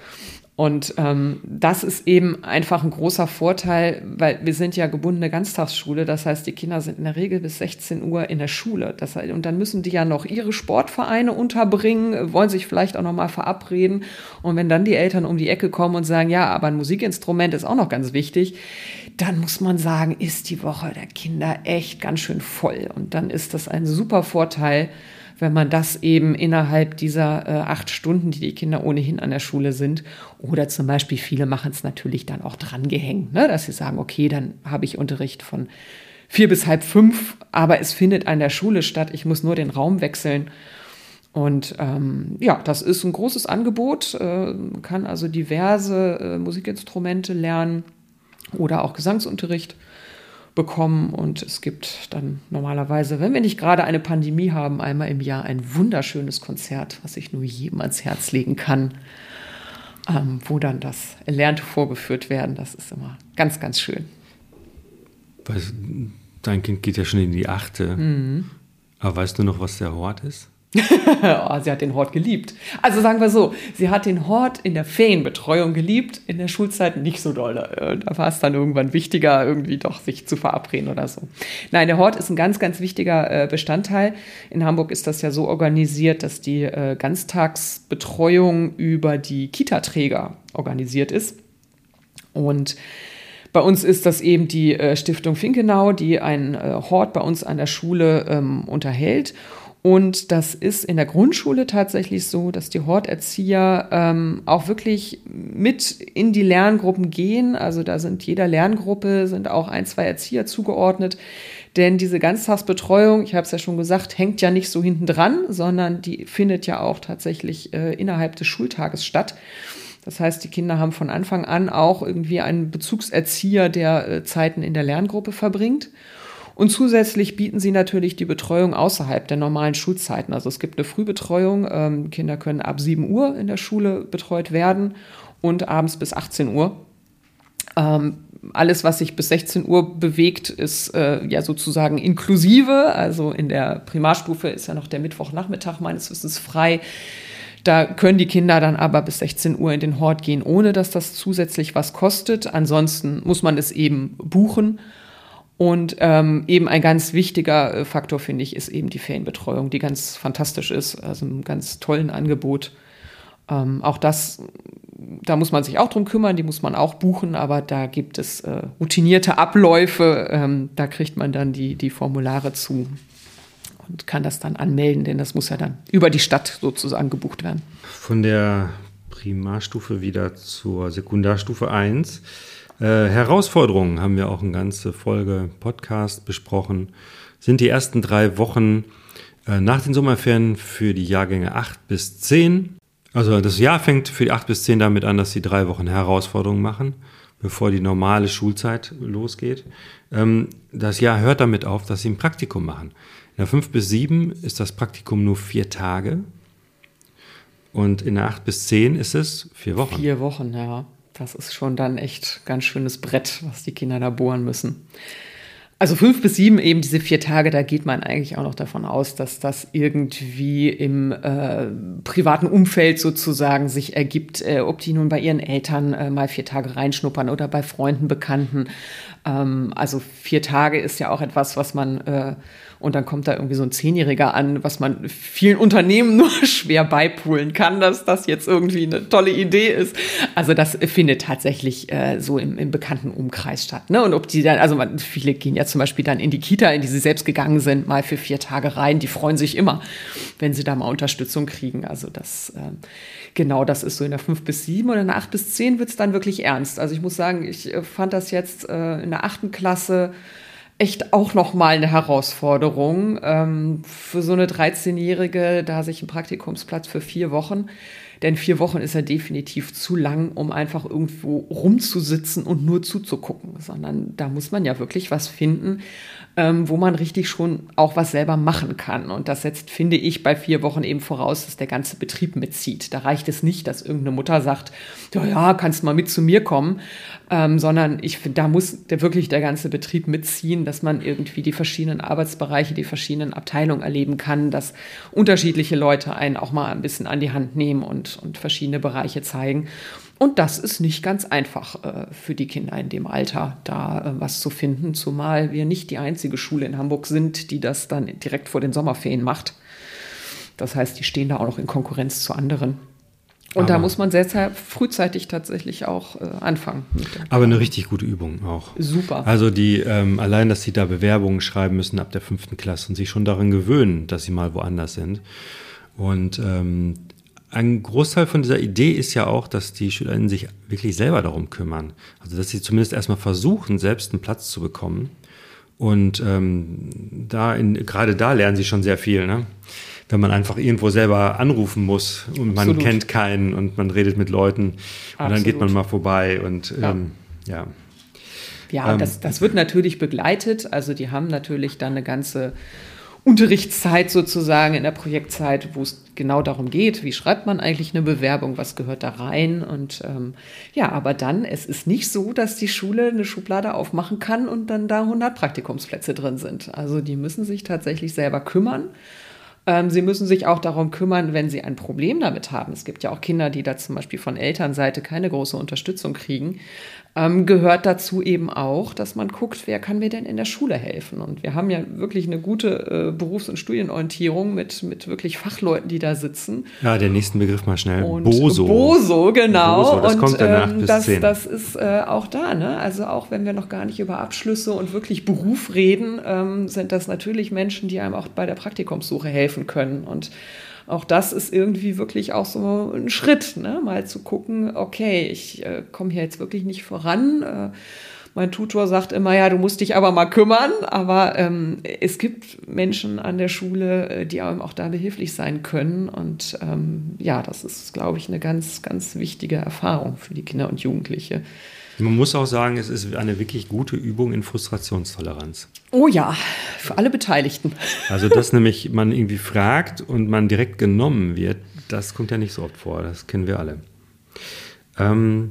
Und ähm, das ist eben einfach ein großer Vorteil, weil wir sind ja gebundene Ganztagsschule. Das heißt, die Kinder sind in der Regel bis 16 Uhr in der Schule. Das heißt, und dann müssen die ja noch ihre Sportvereine unterbringen, wollen sich vielleicht auch noch mal verabreden. Und wenn dann die Eltern um die Ecke kommen und sagen, ja, aber ein Musikinstrument ist auch noch ganz wichtig, dann muss man sagen, ist die Woche der Kinder echt ganz schön voll. Und dann ist das ein super Vorteil, wenn man das eben innerhalb dieser äh, acht Stunden, die die Kinder ohnehin an der Schule sind, oder zum Beispiel viele machen es natürlich dann auch drangehängt, ne? dass sie sagen, okay, dann habe ich Unterricht von vier bis halb fünf, aber es findet an der Schule statt, ich muss nur den Raum wechseln. Und ähm, ja, das ist ein großes Angebot. Äh, kann also diverse äh, Musikinstrumente lernen oder auch Gesangsunterricht bekommen. Und es gibt dann normalerweise, wenn wir nicht gerade eine Pandemie haben, einmal im Jahr ein wunderschönes Konzert, was ich nur jedem ans Herz legen kann, ähm, wo dann das Erlernte vorgeführt werden. Das ist immer ganz, ganz schön. Dein Kind geht ja schon in die achte. Mhm. Aber weißt du noch, was der Hort ist? oh, sie hat den Hort geliebt. Also sagen wir so, sie hat den Hort in der Ferienbetreuung geliebt, in der Schulzeit nicht so doll. Äh, da war es dann irgendwann wichtiger, irgendwie doch sich zu verabreden oder so. Nein, der Hort ist ein ganz, ganz wichtiger äh, Bestandteil. In Hamburg ist das ja so organisiert, dass die äh, Ganztagsbetreuung über die Kita-Träger organisiert ist. Und bei uns ist das eben die Stiftung Finkenau, die einen Hort bei uns an der Schule ähm, unterhält. Und das ist in der Grundschule tatsächlich so, dass die Horterzieher ähm, auch wirklich mit in die Lerngruppen gehen. Also da sind jeder Lerngruppe sind auch ein, zwei Erzieher zugeordnet. Denn diese Ganztagsbetreuung, ich habe es ja schon gesagt, hängt ja nicht so hinten dran, sondern die findet ja auch tatsächlich äh, innerhalb des Schultages statt. Das heißt, die Kinder haben von Anfang an auch irgendwie einen Bezugserzieher, der äh, Zeiten in der Lerngruppe verbringt. Und zusätzlich bieten sie natürlich die Betreuung außerhalb der normalen Schulzeiten. Also es gibt eine Frühbetreuung. Ähm, Kinder können ab 7 Uhr in der Schule betreut werden und abends bis 18 Uhr. Ähm, alles, was sich bis 16 Uhr bewegt, ist äh, ja sozusagen inklusive. Also in der Primarstufe ist ja noch der Mittwochnachmittag meines Wissens frei. Da können die Kinder dann aber bis 16 Uhr in den Hort gehen, ohne dass das zusätzlich was kostet. Ansonsten muss man es eben buchen. Und ähm, eben ein ganz wichtiger äh, Faktor, finde ich, ist eben die Ferienbetreuung, die ganz fantastisch ist, also ein ganz tollen Angebot. Ähm, auch das, da muss man sich auch drum kümmern, die muss man auch buchen, aber da gibt es äh, routinierte Abläufe, ähm, da kriegt man dann die, die Formulare zu und kann das dann anmelden, denn das muss ja dann über die Stadt sozusagen gebucht werden. Von der Primarstufe wieder zur Sekundarstufe 1. Äh, Herausforderungen haben wir auch eine ganze Folge Podcast besprochen. Sind die ersten drei Wochen äh, nach den Sommerferien für die Jahrgänge 8 bis 10. Also das Jahr fängt für die 8 bis 10 damit an, dass sie drei Wochen Herausforderungen machen, bevor die normale Schulzeit losgeht. Ähm, das Jahr hört damit auf, dass sie ein Praktikum machen. In der 5 bis 7 ist das Praktikum nur vier Tage. Und in der 8 bis 10 ist es vier Wochen. Vier Wochen, ja. Das ist schon dann echt ganz schönes Brett, was die Kinder da bohren müssen. Also fünf bis sieben, eben diese vier Tage, da geht man eigentlich auch noch davon aus, dass das irgendwie im äh, privaten Umfeld sozusagen sich ergibt, äh, ob die nun bei ihren Eltern äh, mal vier Tage reinschnuppern oder bei Freunden, Bekannten. Ähm, also vier Tage ist ja auch etwas, was man äh, und dann kommt da irgendwie so ein Zehnjähriger an, was man vielen Unternehmen nur schwer beipulen kann, dass das jetzt irgendwie eine tolle Idee ist. Also das findet tatsächlich äh, so im, im bekannten Umkreis statt. Ne? Und ob die dann, also man, viele gehen ja zum Beispiel dann in die Kita, in die sie selbst gegangen sind, mal für vier Tage rein. Die freuen sich immer, wenn sie da mal Unterstützung kriegen. Also das, äh, genau, das ist so in der fünf bis sieben oder in der acht bis zehn wird es dann wirklich ernst. Also ich muss sagen, ich äh, fand das jetzt äh, in der achten Klasse echt auch nochmal eine Herausforderung ähm, für so eine 13-Jährige, da sich ein Praktikumsplatz für vier Wochen. Denn vier Wochen ist ja definitiv zu lang, um einfach irgendwo rumzusitzen und nur zuzugucken, sondern da muss man ja wirklich was finden, ähm, wo man richtig schon auch was selber machen kann. Und das setzt, finde ich, bei vier Wochen eben voraus, dass der ganze Betrieb mitzieht. Da reicht es nicht, dass irgendeine Mutter sagt, ja, ja, kannst mal mit zu mir kommen, ähm, sondern ich finde, da muss der, wirklich der ganze Betrieb mitziehen, dass man irgendwie die verschiedenen Arbeitsbereiche, die verschiedenen Abteilungen erleben kann, dass unterschiedliche Leute einen auch mal ein bisschen an die Hand nehmen und, und verschiedene Bereiche zeigen. Und das ist nicht ganz einfach äh, für die Kinder in dem Alter, da äh, was zu finden, zumal wir nicht die einzige Schule in Hamburg sind, die das dann direkt vor den Sommerferien macht. Das heißt, die stehen da auch noch in Konkurrenz zu anderen. Und aber da muss man sehr frühzeitig tatsächlich auch äh, anfangen. Aber eine richtig gute Übung auch. Super. Also die ähm, allein, dass sie da Bewerbungen schreiben müssen ab der fünften Klasse und sich schon daran gewöhnen, dass sie mal woanders sind. Und ähm, ein Großteil von dieser Idee ist ja auch, dass die SchülerInnen sich wirklich selber darum kümmern. Also, dass sie zumindest erstmal versuchen, selbst einen Platz zu bekommen. Und ähm, da in, gerade da lernen sie schon sehr viel, ne? Wenn man einfach irgendwo selber anrufen muss und man Absolut. kennt keinen und man redet mit Leuten und Absolut. dann geht man mal vorbei und ähm, ja. ja. Ja, ähm, das, das wird natürlich begleitet. Also die haben natürlich dann eine ganze Unterrichtszeit sozusagen in der Projektzeit, wo es genau darum geht, wie schreibt man eigentlich eine Bewerbung, was gehört da rein und ähm, ja, aber dann, es ist nicht so, dass die Schule eine Schublade aufmachen kann und dann da 100 Praktikumsplätze drin sind. Also die müssen sich tatsächlich selber kümmern. Ähm, sie müssen sich auch darum kümmern, wenn sie ein Problem damit haben. Es gibt ja auch Kinder, die da zum Beispiel von Elternseite keine große Unterstützung kriegen ähm, gehört dazu eben auch, dass man guckt, wer kann mir denn in der Schule helfen. Und wir haben ja wirklich eine gute äh, Berufs- und Studienorientierung mit, mit wirklich Fachleuten, die da sitzen. Ja, den nächsten Begriff mal schnell. Und Boso. Boso, genau. Boso, das und kommt danach ähm, bis das, 10. das ist äh, auch da. Ne? Also auch wenn wir noch gar nicht über Abschlüsse und wirklich Beruf reden, ähm, sind das natürlich Menschen, die einem auch bei der Praktikumssuche helfen können. Und auch das ist irgendwie wirklich auch so ein Schritt, ne? mal zu gucken, okay, ich äh, komme hier jetzt wirklich nicht voran. Äh, mein Tutor sagt immer, ja, du musst dich aber mal kümmern, aber ähm, es gibt Menschen an der Schule, äh, die einem auch da behilflich sein können. Und ähm, ja, das ist, glaube ich, eine ganz, ganz wichtige Erfahrung für die Kinder und Jugendliche. Man muss auch sagen, es ist eine wirklich gute Übung in Frustrationstoleranz. Oh ja, für alle Beteiligten. Also, dass nämlich man irgendwie fragt und man direkt genommen wird, das kommt ja nicht so oft vor, das kennen wir alle. Ähm,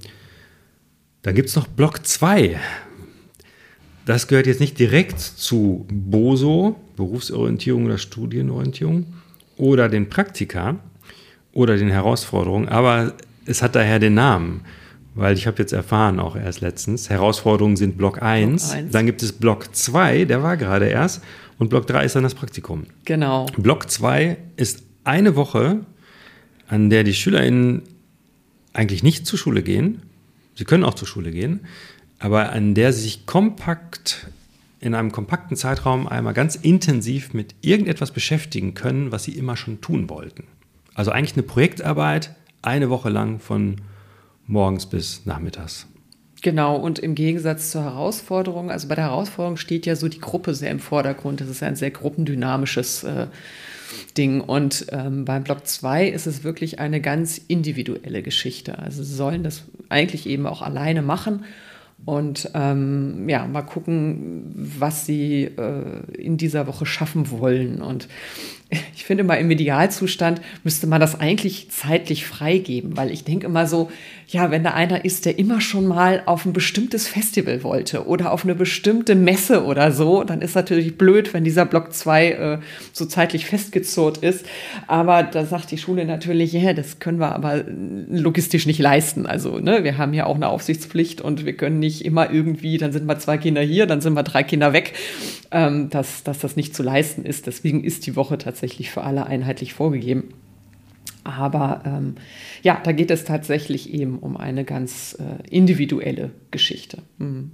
dann gibt es noch Block 2. Das gehört jetzt nicht direkt zu BOSO, Berufsorientierung oder Studienorientierung, oder den Praktika oder den Herausforderungen, aber es hat daher den Namen weil ich habe jetzt erfahren, auch erst letztens, Herausforderungen sind Block 1, Block 1. dann gibt es Block 2, der war gerade erst, und Block 3 ist dann das Praktikum. Genau. Block 2 ist eine Woche, an der die SchülerInnen eigentlich nicht zur Schule gehen, sie können auch zur Schule gehen, aber an der sie sich kompakt in einem kompakten Zeitraum einmal ganz intensiv mit irgendetwas beschäftigen können, was sie immer schon tun wollten. Also eigentlich eine Projektarbeit, eine Woche lang von morgens bis nachmittags. Genau, und im Gegensatz zur Herausforderung, also bei der Herausforderung steht ja so die Gruppe sehr im Vordergrund. Das ist ein sehr gruppendynamisches äh, Ding. Und ähm, beim Block 2 ist es wirklich eine ganz individuelle Geschichte. Also sie sollen das eigentlich eben auch alleine machen und ähm, ja, mal gucken, was sie äh, in dieser Woche schaffen wollen. Und ich finde mal, im Idealzustand müsste man das eigentlich zeitlich freigeben, weil ich denke immer so, ja, wenn da einer ist, der immer schon mal auf ein bestimmtes Festival wollte oder auf eine bestimmte Messe oder so, dann ist natürlich blöd, wenn dieser Block 2 äh, so zeitlich festgezurrt ist. Aber da sagt die Schule natürlich, ja, das können wir aber logistisch nicht leisten. Also, ne, wir haben ja auch eine Aufsichtspflicht und wir können nicht immer irgendwie, dann sind mal zwei Kinder hier, dann sind mal drei Kinder weg, ähm, dass, dass das nicht zu leisten ist. Deswegen ist die Woche tatsächlich für alle einheitlich vorgegeben. Aber ähm, ja, da geht es tatsächlich eben um eine ganz äh, individuelle Geschichte. Mhm.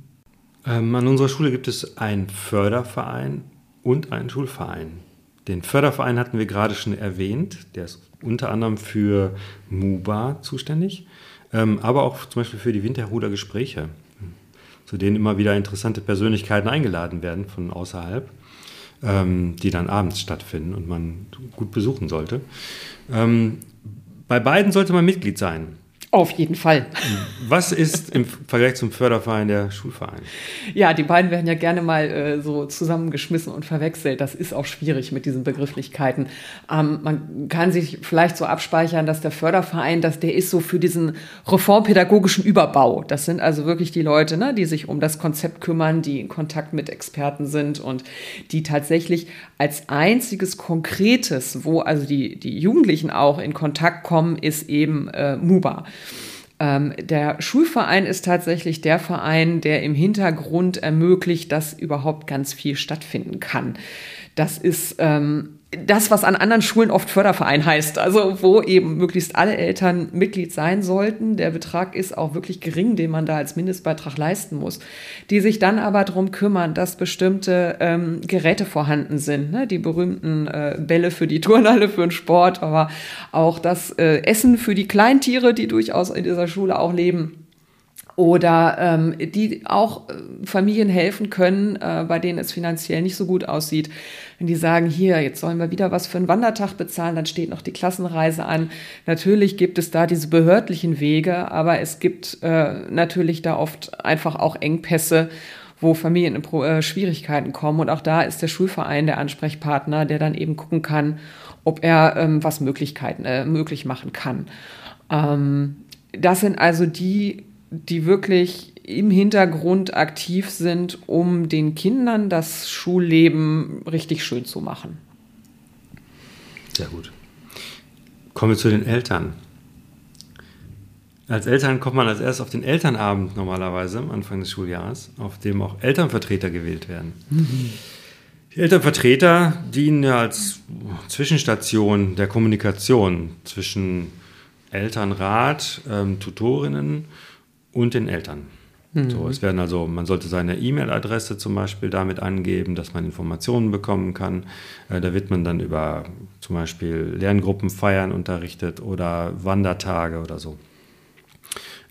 Ähm, an unserer Schule gibt es einen Förderverein und einen Schulverein. Den Förderverein hatten wir gerade schon erwähnt. Der ist unter anderem für MUBA zuständig, ähm, aber auch zum Beispiel für die Winterruder-Gespräche, zu denen immer wieder interessante Persönlichkeiten eingeladen werden von außerhalb, ähm, die dann abends stattfinden und man gut besuchen sollte. Ähm, bei beiden sollte man Mitglied sein. Auf jeden Fall. Was ist im Vergleich zum Förderverein der Schulverein? Ja, die beiden werden ja gerne mal äh, so zusammengeschmissen und verwechselt. Das ist auch schwierig mit diesen Begrifflichkeiten. Ähm, man kann sich vielleicht so abspeichern, dass der Förderverein, dass der ist so für diesen reformpädagogischen Überbau. Das sind also wirklich die Leute, ne, die sich um das Konzept kümmern, die in Kontakt mit Experten sind und die tatsächlich als einziges Konkretes, wo also die, die Jugendlichen auch in Kontakt kommen, ist eben äh, MUBA. Ähm, der Schulverein ist tatsächlich der Verein, der im Hintergrund ermöglicht, dass überhaupt ganz viel stattfinden kann. Das ist ähm, das, was an anderen Schulen oft Förderverein heißt, also wo eben möglichst alle Eltern Mitglied sein sollten. Der Betrag ist auch wirklich gering, den man da als Mindestbeitrag leisten muss. Die sich dann aber darum kümmern, dass bestimmte ähm, Geräte vorhanden sind, ne? die berühmten äh, Bälle für die Turnhalle, für den Sport, aber auch das äh, Essen für die Kleintiere, die durchaus in dieser Schule auch leben oder ähm, die auch äh, Familien helfen können, äh, bei denen es finanziell nicht so gut aussieht. Wenn die sagen, hier, jetzt sollen wir wieder was für einen Wandertag bezahlen, dann steht noch die Klassenreise an. Natürlich gibt es da diese behördlichen Wege, aber es gibt äh, natürlich da oft einfach auch Engpässe wo Familien in äh, Schwierigkeiten kommen. Und auch da ist der Schulverein der Ansprechpartner, der dann eben gucken kann, ob er ähm, was Möglichkeiten äh, möglich machen kann. Ähm, das sind also die die wirklich im Hintergrund aktiv sind, um den Kindern das Schulleben richtig schön zu machen. Sehr gut. Kommen wir zu den Eltern. Als Eltern kommt man als erstes auf den Elternabend normalerweise am Anfang des Schuljahres, auf dem auch Elternvertreter gewählt werden. Mhm. Die Elternvertreter dienen ja als Zwischenstation der Kommunikation zwischen Elternrat, ähm, Tutorinnen und den Eltern. Mhm. So, es werden also, man sollte seine E-Mail-Adresse zum Beispiel damit angeben, dass man Informationen bekommen kann. Äh, da wird man dann über zum Beispiel Lerngruppenfeiern unterrichtet oder Wandertage oder so.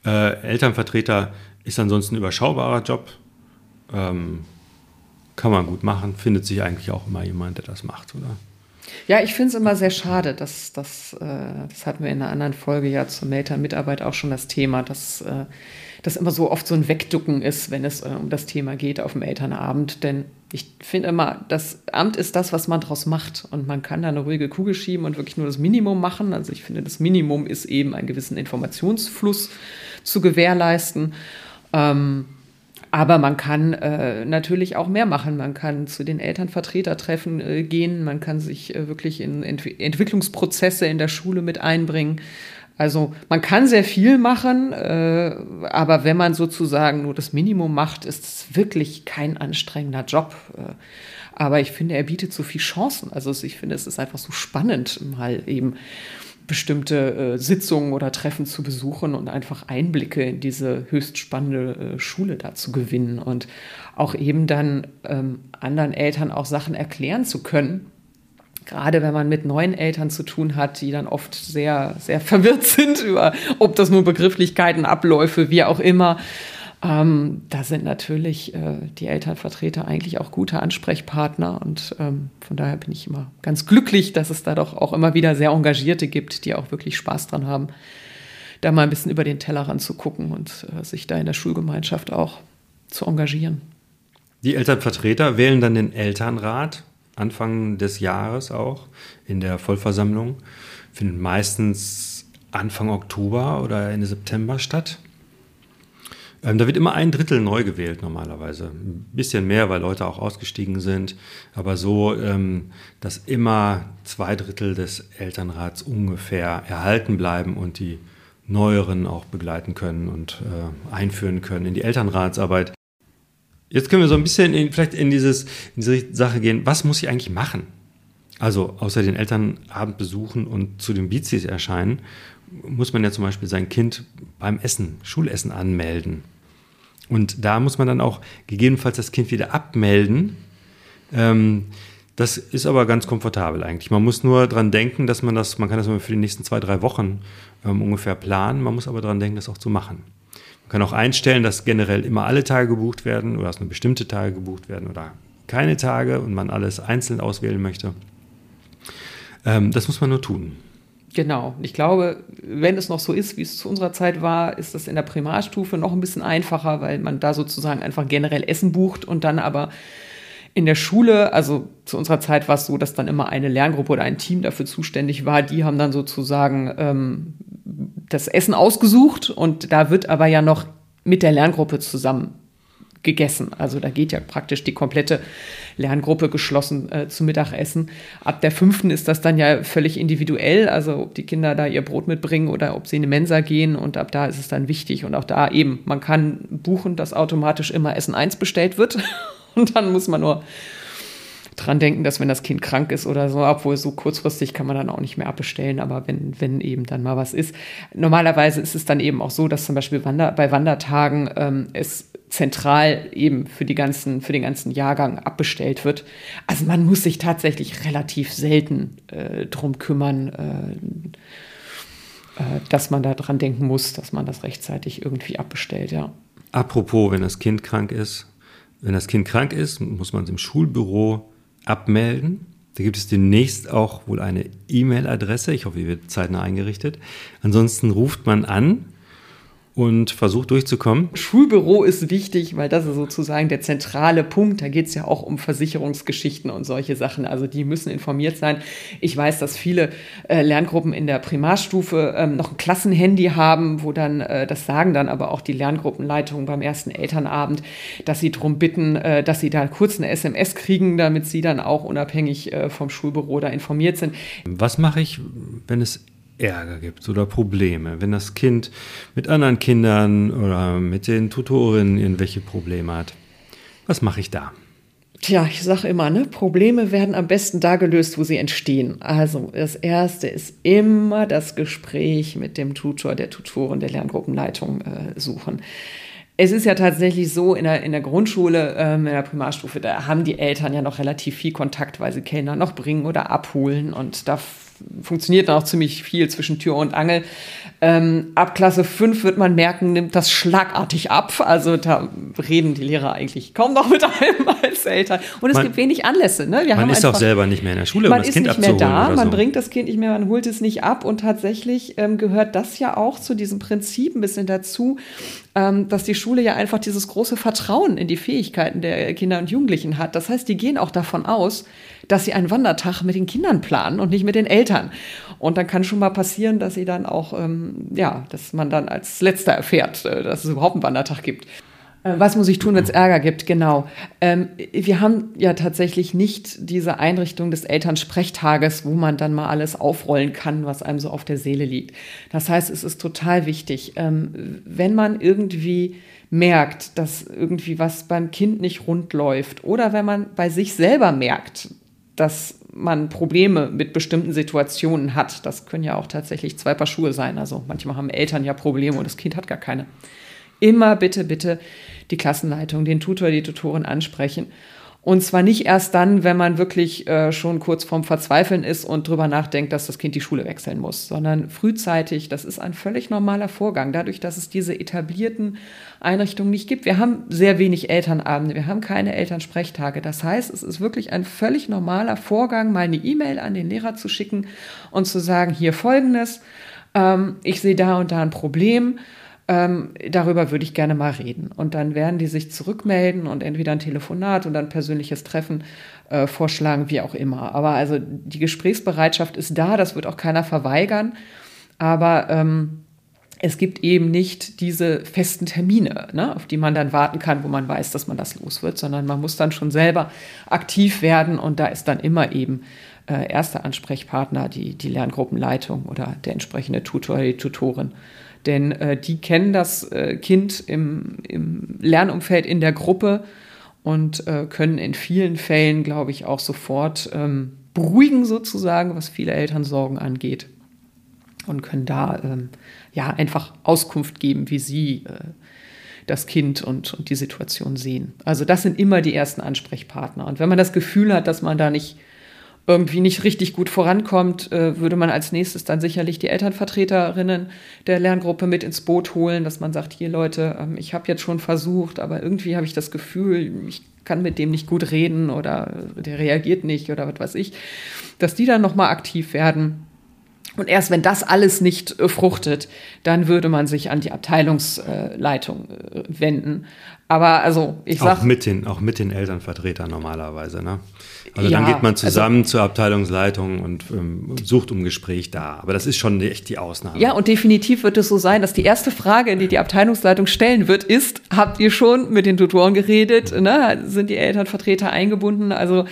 Äh, Elternvertreter ist ansonsten ein überschaubarer Job. Ähm, kann man gut machen, findet sich eigentlich auch immer jemand, der das macht, oder? Ja, ich finde es immer sehr schade, dass das, äh, das hatten wir in einer anderen Folge ja zur Elternmitarbeit auch schon das Thema, dass äh, das immer so oft so ein Wegducken ist, wenn es äh, um das Thema geht auf dem Elternabend. Denn ich finde immer, das Amt ist das, was man daraus macht. Und man kann da eine ruhige Kugel schieben und wirklich nur das Minimum machen. Also ich finde, das Minimum ist eben einen gewissen Informationsfluss zu gewährleisten. Ähm, aber man kann äh, natürlich auch mehr machen. Man kann zu den Elternvertretertreffen äh, gehen. Man kann sich äh, wirklich in Ent Entwicklungsprozesse in der Schule mit einbringen. Also man kann sehr viel machen, äh, aber wenn man sozusagen nur das Minimum macht, ist es wirklich kein anstrengender Job. Äh, aber ich finde, er bietet so viele Chancen. Also ich finde, es ist einfach so spannend, mal eben bestimmte äh, Sitzungen oder Treffen zu besuchen und einfach Einblicke in diese höchst spannende äh, Schule da zu gewinnen und auch eben dann ähm, anderen Eltern auch Sachen erklären zu können. Gerade wenn man mit neuen Eltern zu tun hat, die dann oft sehr, sehr verwirrt sind über, ob das nur Begrifflichkeiten, Abläufe, wie auch immer. Ähm, da sind natürlich äh, die Elternvertreter eigentlich auch gute Ansprechpartner und ähm, von daher bin ich immer ganz glücklich, dass es da doch auch immer wieder sehr Engagierte gibt, die auch wirklich Spaß dran haben, da mal ein bisschen über den Tellerrand zu gucken und äh, sich da in der Schulgemeinschaft auch zu engagieren. Die Elternvertreter wählen dann den Elternrat Anfang des Jahres auch in der Vollversammlung. Findet meistens Anfang Oktober oder Ende September statt. Ähm, da wird immer ein Drittel neu gewählt normalerweise. Ein bisschen mehr, weil Leute auch ausgestiegen sind. Aber so, ähm, dass immer zwei Drittel des Elternrats ungefähr erhalten bleiben und die Neueren auch begleiten können und äh, einführen können in die Elternratsarbeit. Jetzt können wir so ein bisschen in, vielleicht in, dieses, in diese Sache gehen. Was muss ich eigentlich machen? Also außer den Elternabend besuchen und zu den Bizis erscheinen, muss man ja zum Beispiel sein Kind beim Essen, Schulessen anmelden. Und da muss man dann auch gegebenenfalls das Kind wieder abmelden. Ähm, das ist aber ganz komfortabel eigentlich. Man muss nur daran denken, dass man das, man kann das für die nächsten zwei, drei Wochen ähm, ungefähr planen. Man muss aber daran denken, das auch zu machen. Man kann auch einstellen, dass generell immer alle Tage gebucht werden oder dass nur bestimmte Tage gebucht werden oder keine Tage und man alles einzeln auswählen möchte. Ähm, das muss man nur tun. Genau. Ich glaube, wenn es noch so ist, wie es zu unserer Zeit war, ist das in der Primarstufe noch ein bisschen einfacher, weil man da sozusagen einfach generell Essen bucht und dann aber in der Schule, also zu unserer Zeit war es so, dass dann immer eine Lerngruppe oder ein Team dafür zuständig war. Die haben dann sozusagen ähm, das Essen ausgesucht und da wird aber ja noch mit der Lerngruppe zusammen gegessen. Also da geht ja praktisch die komplette Lerngruppe geschlossen äh, zum Mittagessen. Ab der fünften ist das dann ja völlig individuell, also ob die Kinder da ihr Brot mitbringen oder ob sie in die Mensa gehen und ab da ist es dann wichtig und auch da eben, man kann buchen, dass automatisch immer Essen 1 bestellt wird und dann muss man nur dran denken, dass wenn das Kind krank ist oder so, obwohl so kurzfristig kann man dann auch nicht mehr abbestellen, aber wenn, wenn eben dann mal was ist. Normalerweise ist es dann eben auch so, dass zum Beispiel Wander, bei Wandertagen ähm, es zentral eben für, die ganzen, für den ganzen Jahrgang abbestellt wird. Also man muss sich tatsächlich relativ selten äh, drum kümmern. Äh, äh, dass man da dran denken muss, dass man das rechtzeitig irgendwie abbestellt, ja. Apropos, wenn das Kind krank ist, wenn das Kind krank ist, muss man es im Schulbüro abmelden. Da gibt es demnächst auch wohl eine E-Mail-Adresse. Ich hoffe, die wird zeitnah eingerichtet. Ansonsten ruft man an und versucht durchzukommen. Schulbüro ist wichtig, weil das ist sozusagen der zentrale Punkt. Da geht es ja auch um Versicherungsgeschichten und solche Sachen. Also die müssen informiert sein. Ich weiß, dass viele äh, Lerngruppen in der Primarstufe ähm, noch ein Klassenhandy haben, wo dann, äh, das sagen dann aber auch die Lerngruppenleitungen beim ersten Elternabend, dass sie darum bitten, äh, dass sie da kurz eine SMS kriegen, damit sie dann auch unabhängig äh, vom Schulbüro da informiert sind. Was mache ich, wenn es Ärger gibt oder Probleme, wenn das Kind mit anderen Kindern oder mit den Tutorinnen irgendwelche Probleme hat. Was mache ich da? Tja, ich sage immer, ne, Probleme werden am besten da gelöst, wo sie entstehen. Also das Erste ist immer das Gespräch mit dem Tutor, der Tutorin, der Lerngruppenleitung äh, suchen. Es ist ja tatsächlich so, in der, in der Grundschule, ähm, in der Primarstufe, da haben die Eltern ja noch relativ viel Kontakt, weil sie Kellner noch bringen oder abholen. Und da funktioniert dann auch ziemlich viel zwischen Tür und Angel. Ähm, ab Klasse 5 wird man merken, nimmt das schlagartig ab. Also da reden die Lehrer eigentlich kaum noch mit einem als Eltern. Und es man, gibt wenig Anlässe. Ne? Wir man ist einfach, auch selber nicht mehr in der Schule, um das Kind abzuholen. Man ist nicht mehr da, man bringt das Kind nicht mehr, man holt es nicht ab. Und tatsächlich ähm, gehört das ja auch zu diesem Prinzip ein bisschen dazu, ähm, dass die Schule ja einfach dieses große Vertrauen in die Fähigkeiten der Kinder und Jugendlichen hat. Das heißt, die gehen auch davon aus, dass sie einen Wandertag mit den Kindern planen und nicht mit den Eltern. Und dann kann schon mal passieren, dass sie dann auch, ähm, ja, dass man dann als Letzter erfährt, äh, dass es überhaupt einen Wandertag gibt. Äh, was muss ich tun, wenn es Ärger gibt? Genau. Ähm, wir haben ja tatsächlich nicht diese Einrichtung des Elternsprechtages, wo man dann mal alles aufrollen kann, was einem so auf der Seele liegt. Das heißt, es ist total wichtig, ähm, wenn man irgendwie merkt, dass irgendwie was beim Kind nicht rund läuft oder wenn man bei sich selber merkt, dass man Probleme mit bestimmten Situationen hat. Das können ja auch tatsächlich zwei Paar Schuhe sein. Also manchmal haben Eltern ja Probleme und das Kind hat gar keine. Immer bitte, bitte die Klassenleitung, den Tutor, die Tutorin ansprechen und zwar nicht erst dann, wenn man wirklich äh, schon kurz vorm Verzweifeln ist und drüber nachdenkt, dass das Kind die Schule wechseln muss, sondern frühzeitig. Das ist ein völlig normaler Vorgang, dadurch, dass es diese etablierten Einrichtungen nicht gibt. Wir haben sehr wenig Elternabende, wir haben keine Elternsprechtage. Das heißt, es ist wirklich ein völlig normaler Vorgang, mal eine E-Mail an den Lehrer zu schicken und zu sagen, hier folgendes, ähm, ich sehe da und da ein Problem ähm, darüber würde ich gerne mal reden. Und dann werden die sich zurückmelden und entweder ein Telefonat oder ein persönliches Treffen äh, vorschlagen, wie auch immer. Aber also die Gesprächsbereitschaft ist da, das wird auch keiner verweigern. Aber ähm, es gibt eben nicht diese festen Termine, ne, auf die man dann warten kann, wo man weiß, dass man das los wird, sondern man muss dann schon selber aktiv werden und da ist dann immer eben äh, erster Ansprechpartner die, die Lerngruppenleitung oder der entsprechende Tutor, die Tutorin. Denn äh, die kennen das äh, Kind im, im, Lernumfeld in der Gruppe und äh, können in vielen Fällen, glaube ich, auch sofort ähm, beruhigen sozusagen, was viele Elternsorgen angeht. Und können da ähm, ja einfach Auskunft geben, wie sie äh, das Kind und, und die Situation sehen. Also das sind immer die ersten Ansprechpartner. Und wenn man das Gefühl hat, dass man da nicht irgendwie nicht richtig gut vorankommt, äh, würde man als nächstes dann sicherlich die Elternvertreterinnen der Lerngruppe mit ins Boot holen, dass man sagt, hier Leute, ähm, ich habe jetzt schon versucht, aber irgendwie habe ich das Gefühl, ich kann mit dem nicht gut reden oder der reagiert nicht oder was weiß ich, dass die dann nochmal aktiv werden. Und erst wenn das alles nicht äh, fruchtet, dann würde man sich an die Abteilungsleitung äh, wenden. Aber also ich sage. Auch mit den, auch mit den Elternvertretern normalerweise, ne? Also ja, dann geht man also zusammen also, zur Abteilungsleitung und ähm, sucht um Gespräch da. Aber das ist schon echt die Ausnahme. Ja, und definitiv wird es so sein, dass die erste Frage, die die Abteilungsleitung stellen wird, ist, habt ihr schon mit den Tutoren geredet? Ne? Sind die Elternvertreter eingebunden? Also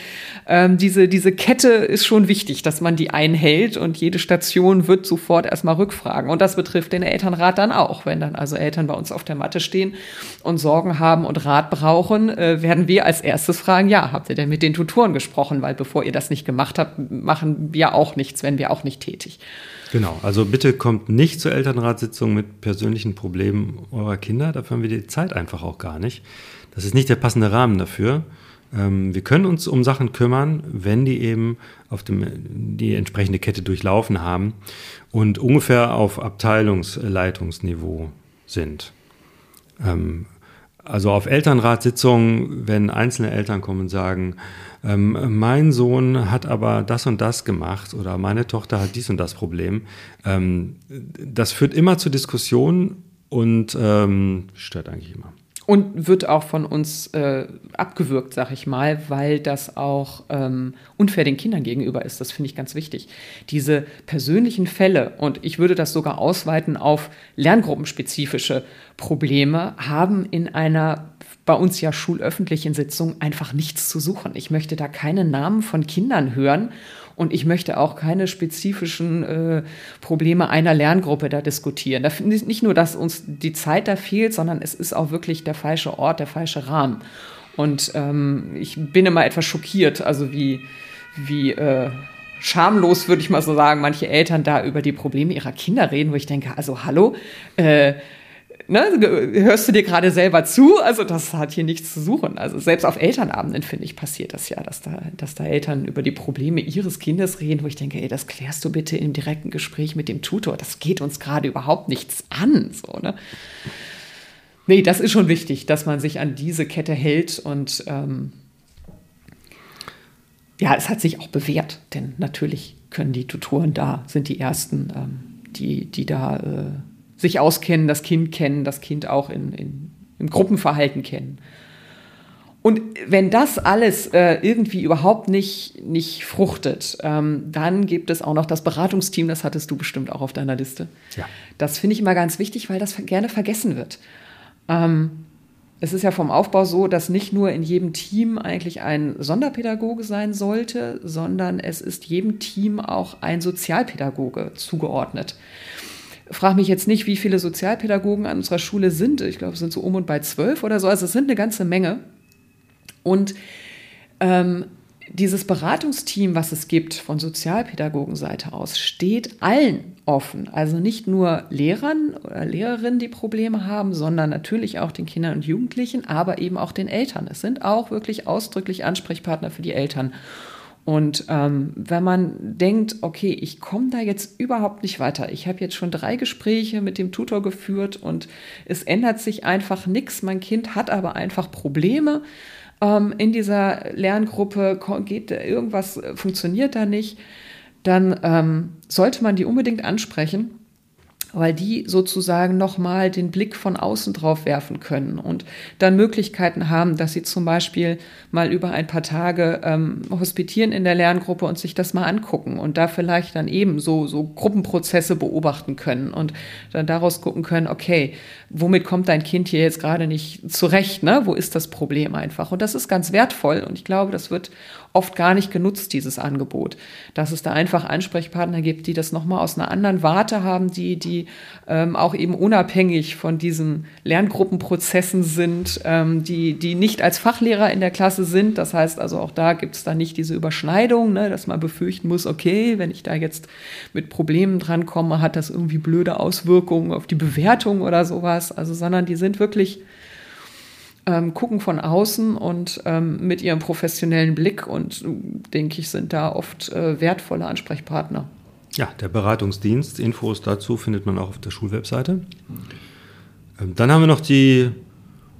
ähm, diese, diese Kette ist schon wichtig, dass man die einhält und jede Station wird sofort erstmal rückfragen. Und das betrifft den Elternrat dann auch. Wenn dann also Eltern bei uns auf der Matte stehen und Sorgen haben und Rat brauchen, äh, werden wir als erstes fragen, ja, habt ihr denn mit den Tutoren gesprochen? Gesprochen, weil bevor ihr das nicht gemacht habt, machen wir auch nichts, wenn wir auch nicht tätig. Genau, also bitte kommt nicht zur Elternratssitzung mit persönlichen Problemen eurer Kinder, dafür haben wir die Zeit einfach auch gar nicht. Das ist nicht der passende Rahmen dafür. Ähm, wir können uns um Sachen kümmern, wenn die eben auf dem, die entsprechende Kette durchlaufen haben und ungefähr auf Abteilungsleitungsniveau sind. Ähm, also auf Elternratssitzungen, wenn einzelne Eltern kommen und sagen, ähm, mein Sohn hat aber das und das gemacht oder meine Tochter hat dies und das Problem, ähm, das führt immer zu Diskussionen und ähm, stört eigentlich immer. Und wird auch von uns äh, abgewürgt, sag ich mal, weil das auch ähm, unfair den Kindern gegenüber ist. Das finde ich ganz wichtig. Diese persönlichen Fälle, und ich würde das sogar ausweiten auf lerngruppenspezifische Probleme, haben in einer bei uns ja schulöffentlichen Sitzung einfach nichts zu suchen. Ich möchte da keine Namen von Kindern hören und ich möchte auch keine spezifischen äh, Probleme einer Lerngruppe da diskutieren. Da nicht nur, dass uns die Zeit da fehlt, sondern es ist auch wirklich der falsche Ort, der falsche Rahmen. Und ähm, ich bin immer etwas schockiert, also wie, wie äh, schamlos, würde ich mal so sagen, manche Eltern da über die Probleme ihrer Kinder reden, wo ich denke, also hallo, äh, ne, hörst du dir gerade selber zu? Also das hat hier nichts zu suchen. Also selbst auf Elternabenden, finde ich, passiert das ja, dass da, dass da Eltern über die Probleme ihres Kindes reden, wo ich denke, ey, das klärst du bitte im direkten Gespräch mit dem Tutor. Das geht uns gerade überhaupt nichts an. So, ne? Nee, das ist schon wichtig, dass man sich an diese Kette hält und ähm, ja, es hat sich auch bewährt, denn natürlich können die Tutoren da, sind die Ersten, ähm, die, die da äh, sich auskennen, das Kind kennen, das Kind auch in, in, im Gruppenverhalten kennen. Und wenn das alles äh, irgendwie überhaupt nicht, nicht fruchtet, ähm, dann gibt es auch noch das Beratungsteam, das hattest du bestimmt auch auf deiner Liste. Ja. Das finde ich immer ganz wichtig, weil das gerne vergessen wird. Ähm, es ist ja vom Aufbau so, dass nicht nur in jedem Team eigentlich ein Sonderpädagoge sein sollte, sondern es ist jedem Team auch ein Sozialpädagoge zugeordnet frage mich jetzt nicht, wie viele Sozialpädagogen an unserer Schule sind. Ich glaube, es sind so um und bei zwölf oder so. Also es sind eine ganze Menge. Und ähm, dieses Beratungsteam, was es gibt von Sozialpädagogenseite aus, steht allen offen. Also nicht nur Lehrern oder Lehrerinnen, die Probleme haben, sondern natürlich auch den Kindern und Jugendlichen, aber eben auch den Eltern. Es sind auch wirklich ausdrücklich Ansprechpartner für die Eltern. Und ähm, wenn man denkt, okay, ich komme da jetzt überhaupt nicht weiter, ich habe jetzt schon drei Gespräche mit dem Tutor geführt und es ändert sich einfach nichts, mein Kind hat aber einfach Probleme ähm, in dieser Lerngruppe, geht irgendwas funktioniert da nicht, dann ähm, sollte man die unbedingt ansprechen weil die sozusagen nochmal den Blick von außen drauf werfen können und dann Möglichkeiten haben, dass sie zum Beispiel mal über ein paar Tage ähm, hospitieren in der Lerngruppe und sich das mal angucken und da vielleicht dann eben so, so Gruppenprozesse beobachten können und dann daraus gucken können, okay, womit kommt dein Kind hier jetzt gerade nicht zurecht, ne? Wo ist das Problem einfach? Und das ist ganz wertvoll und ich glaube, das wird oft gar nicht genutzt, dieses Angebot. Dass es da einfach Ansprechpartner gibt, die das nochmal aus einer anderen Warte haben, die, die ähm, auch eben unabhängig von diesen Lerngruppenprozessen sind, ähm, die, die nicht als Fachlehrer in der Klasse sind. Das heißt also auch da gibt es dann nicht diese Überschneidung, ne, dass man befürchten muss, okay, wenn ich da jetzt mit Problemen drankomme, hat das irgendwie blöde Auswirkungen auf die Bewertung oder sowas. Also, sondern die sind wirklich ähm, gucken von außen und ähm, mit ihrem professionellen Blick und denke ich, sind da oft äh, wertvolle Ansprechpartner. Ja, der Beratungsdienst, Infos dazu findet man auch auf der Schulwebseite. Ähm, dann haben wir noch die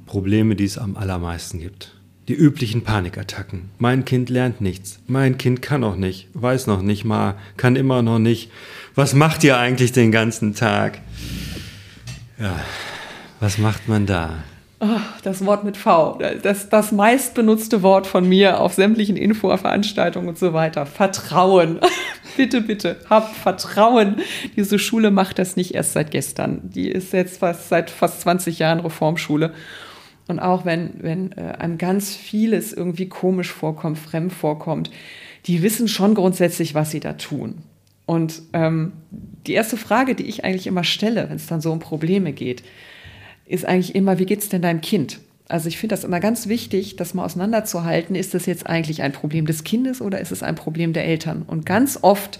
Probleme, die es am allermeisten gibt. Die üblichen Panikattacken. Mein Kind lernt nichts. Mein Kind kann noch nicht, weiß noch nicht mal, kann immer noch nicht. Was macht ihr eigentlich den ganzen Tag? Ja, was macht man da? Oh, das Wort mit V, das, das meistbenutzte Wort von mir auf sämtlichen Infoveranstaltungen und so weiter. Vertrauen. bitte, bitte, habt Vertrauen. Diese Schule macht das nicht erst seit gestern. Die ist jetzt fast seit fast 20 Jahren Reformschule. Und auch wenn, wenn äh, einem ganz vieles irgendwie komisch vorkommt, fremd vorkommt, die wissen schon grundsätzlich, was sie da tun. Und ähm, die erste Frage, die ich eigentlich immer stelle, wenn es dann so um Probleme geht, ist eigentlich immer, wie geht es denn deinem Kind? Also ich finde das immer ganz wichtig, das mal auseinanderzuhalten. Ist das jetzt eigentlich ein Problem des Kindes oder ist es ein Problem der Eltern? Und ganz oft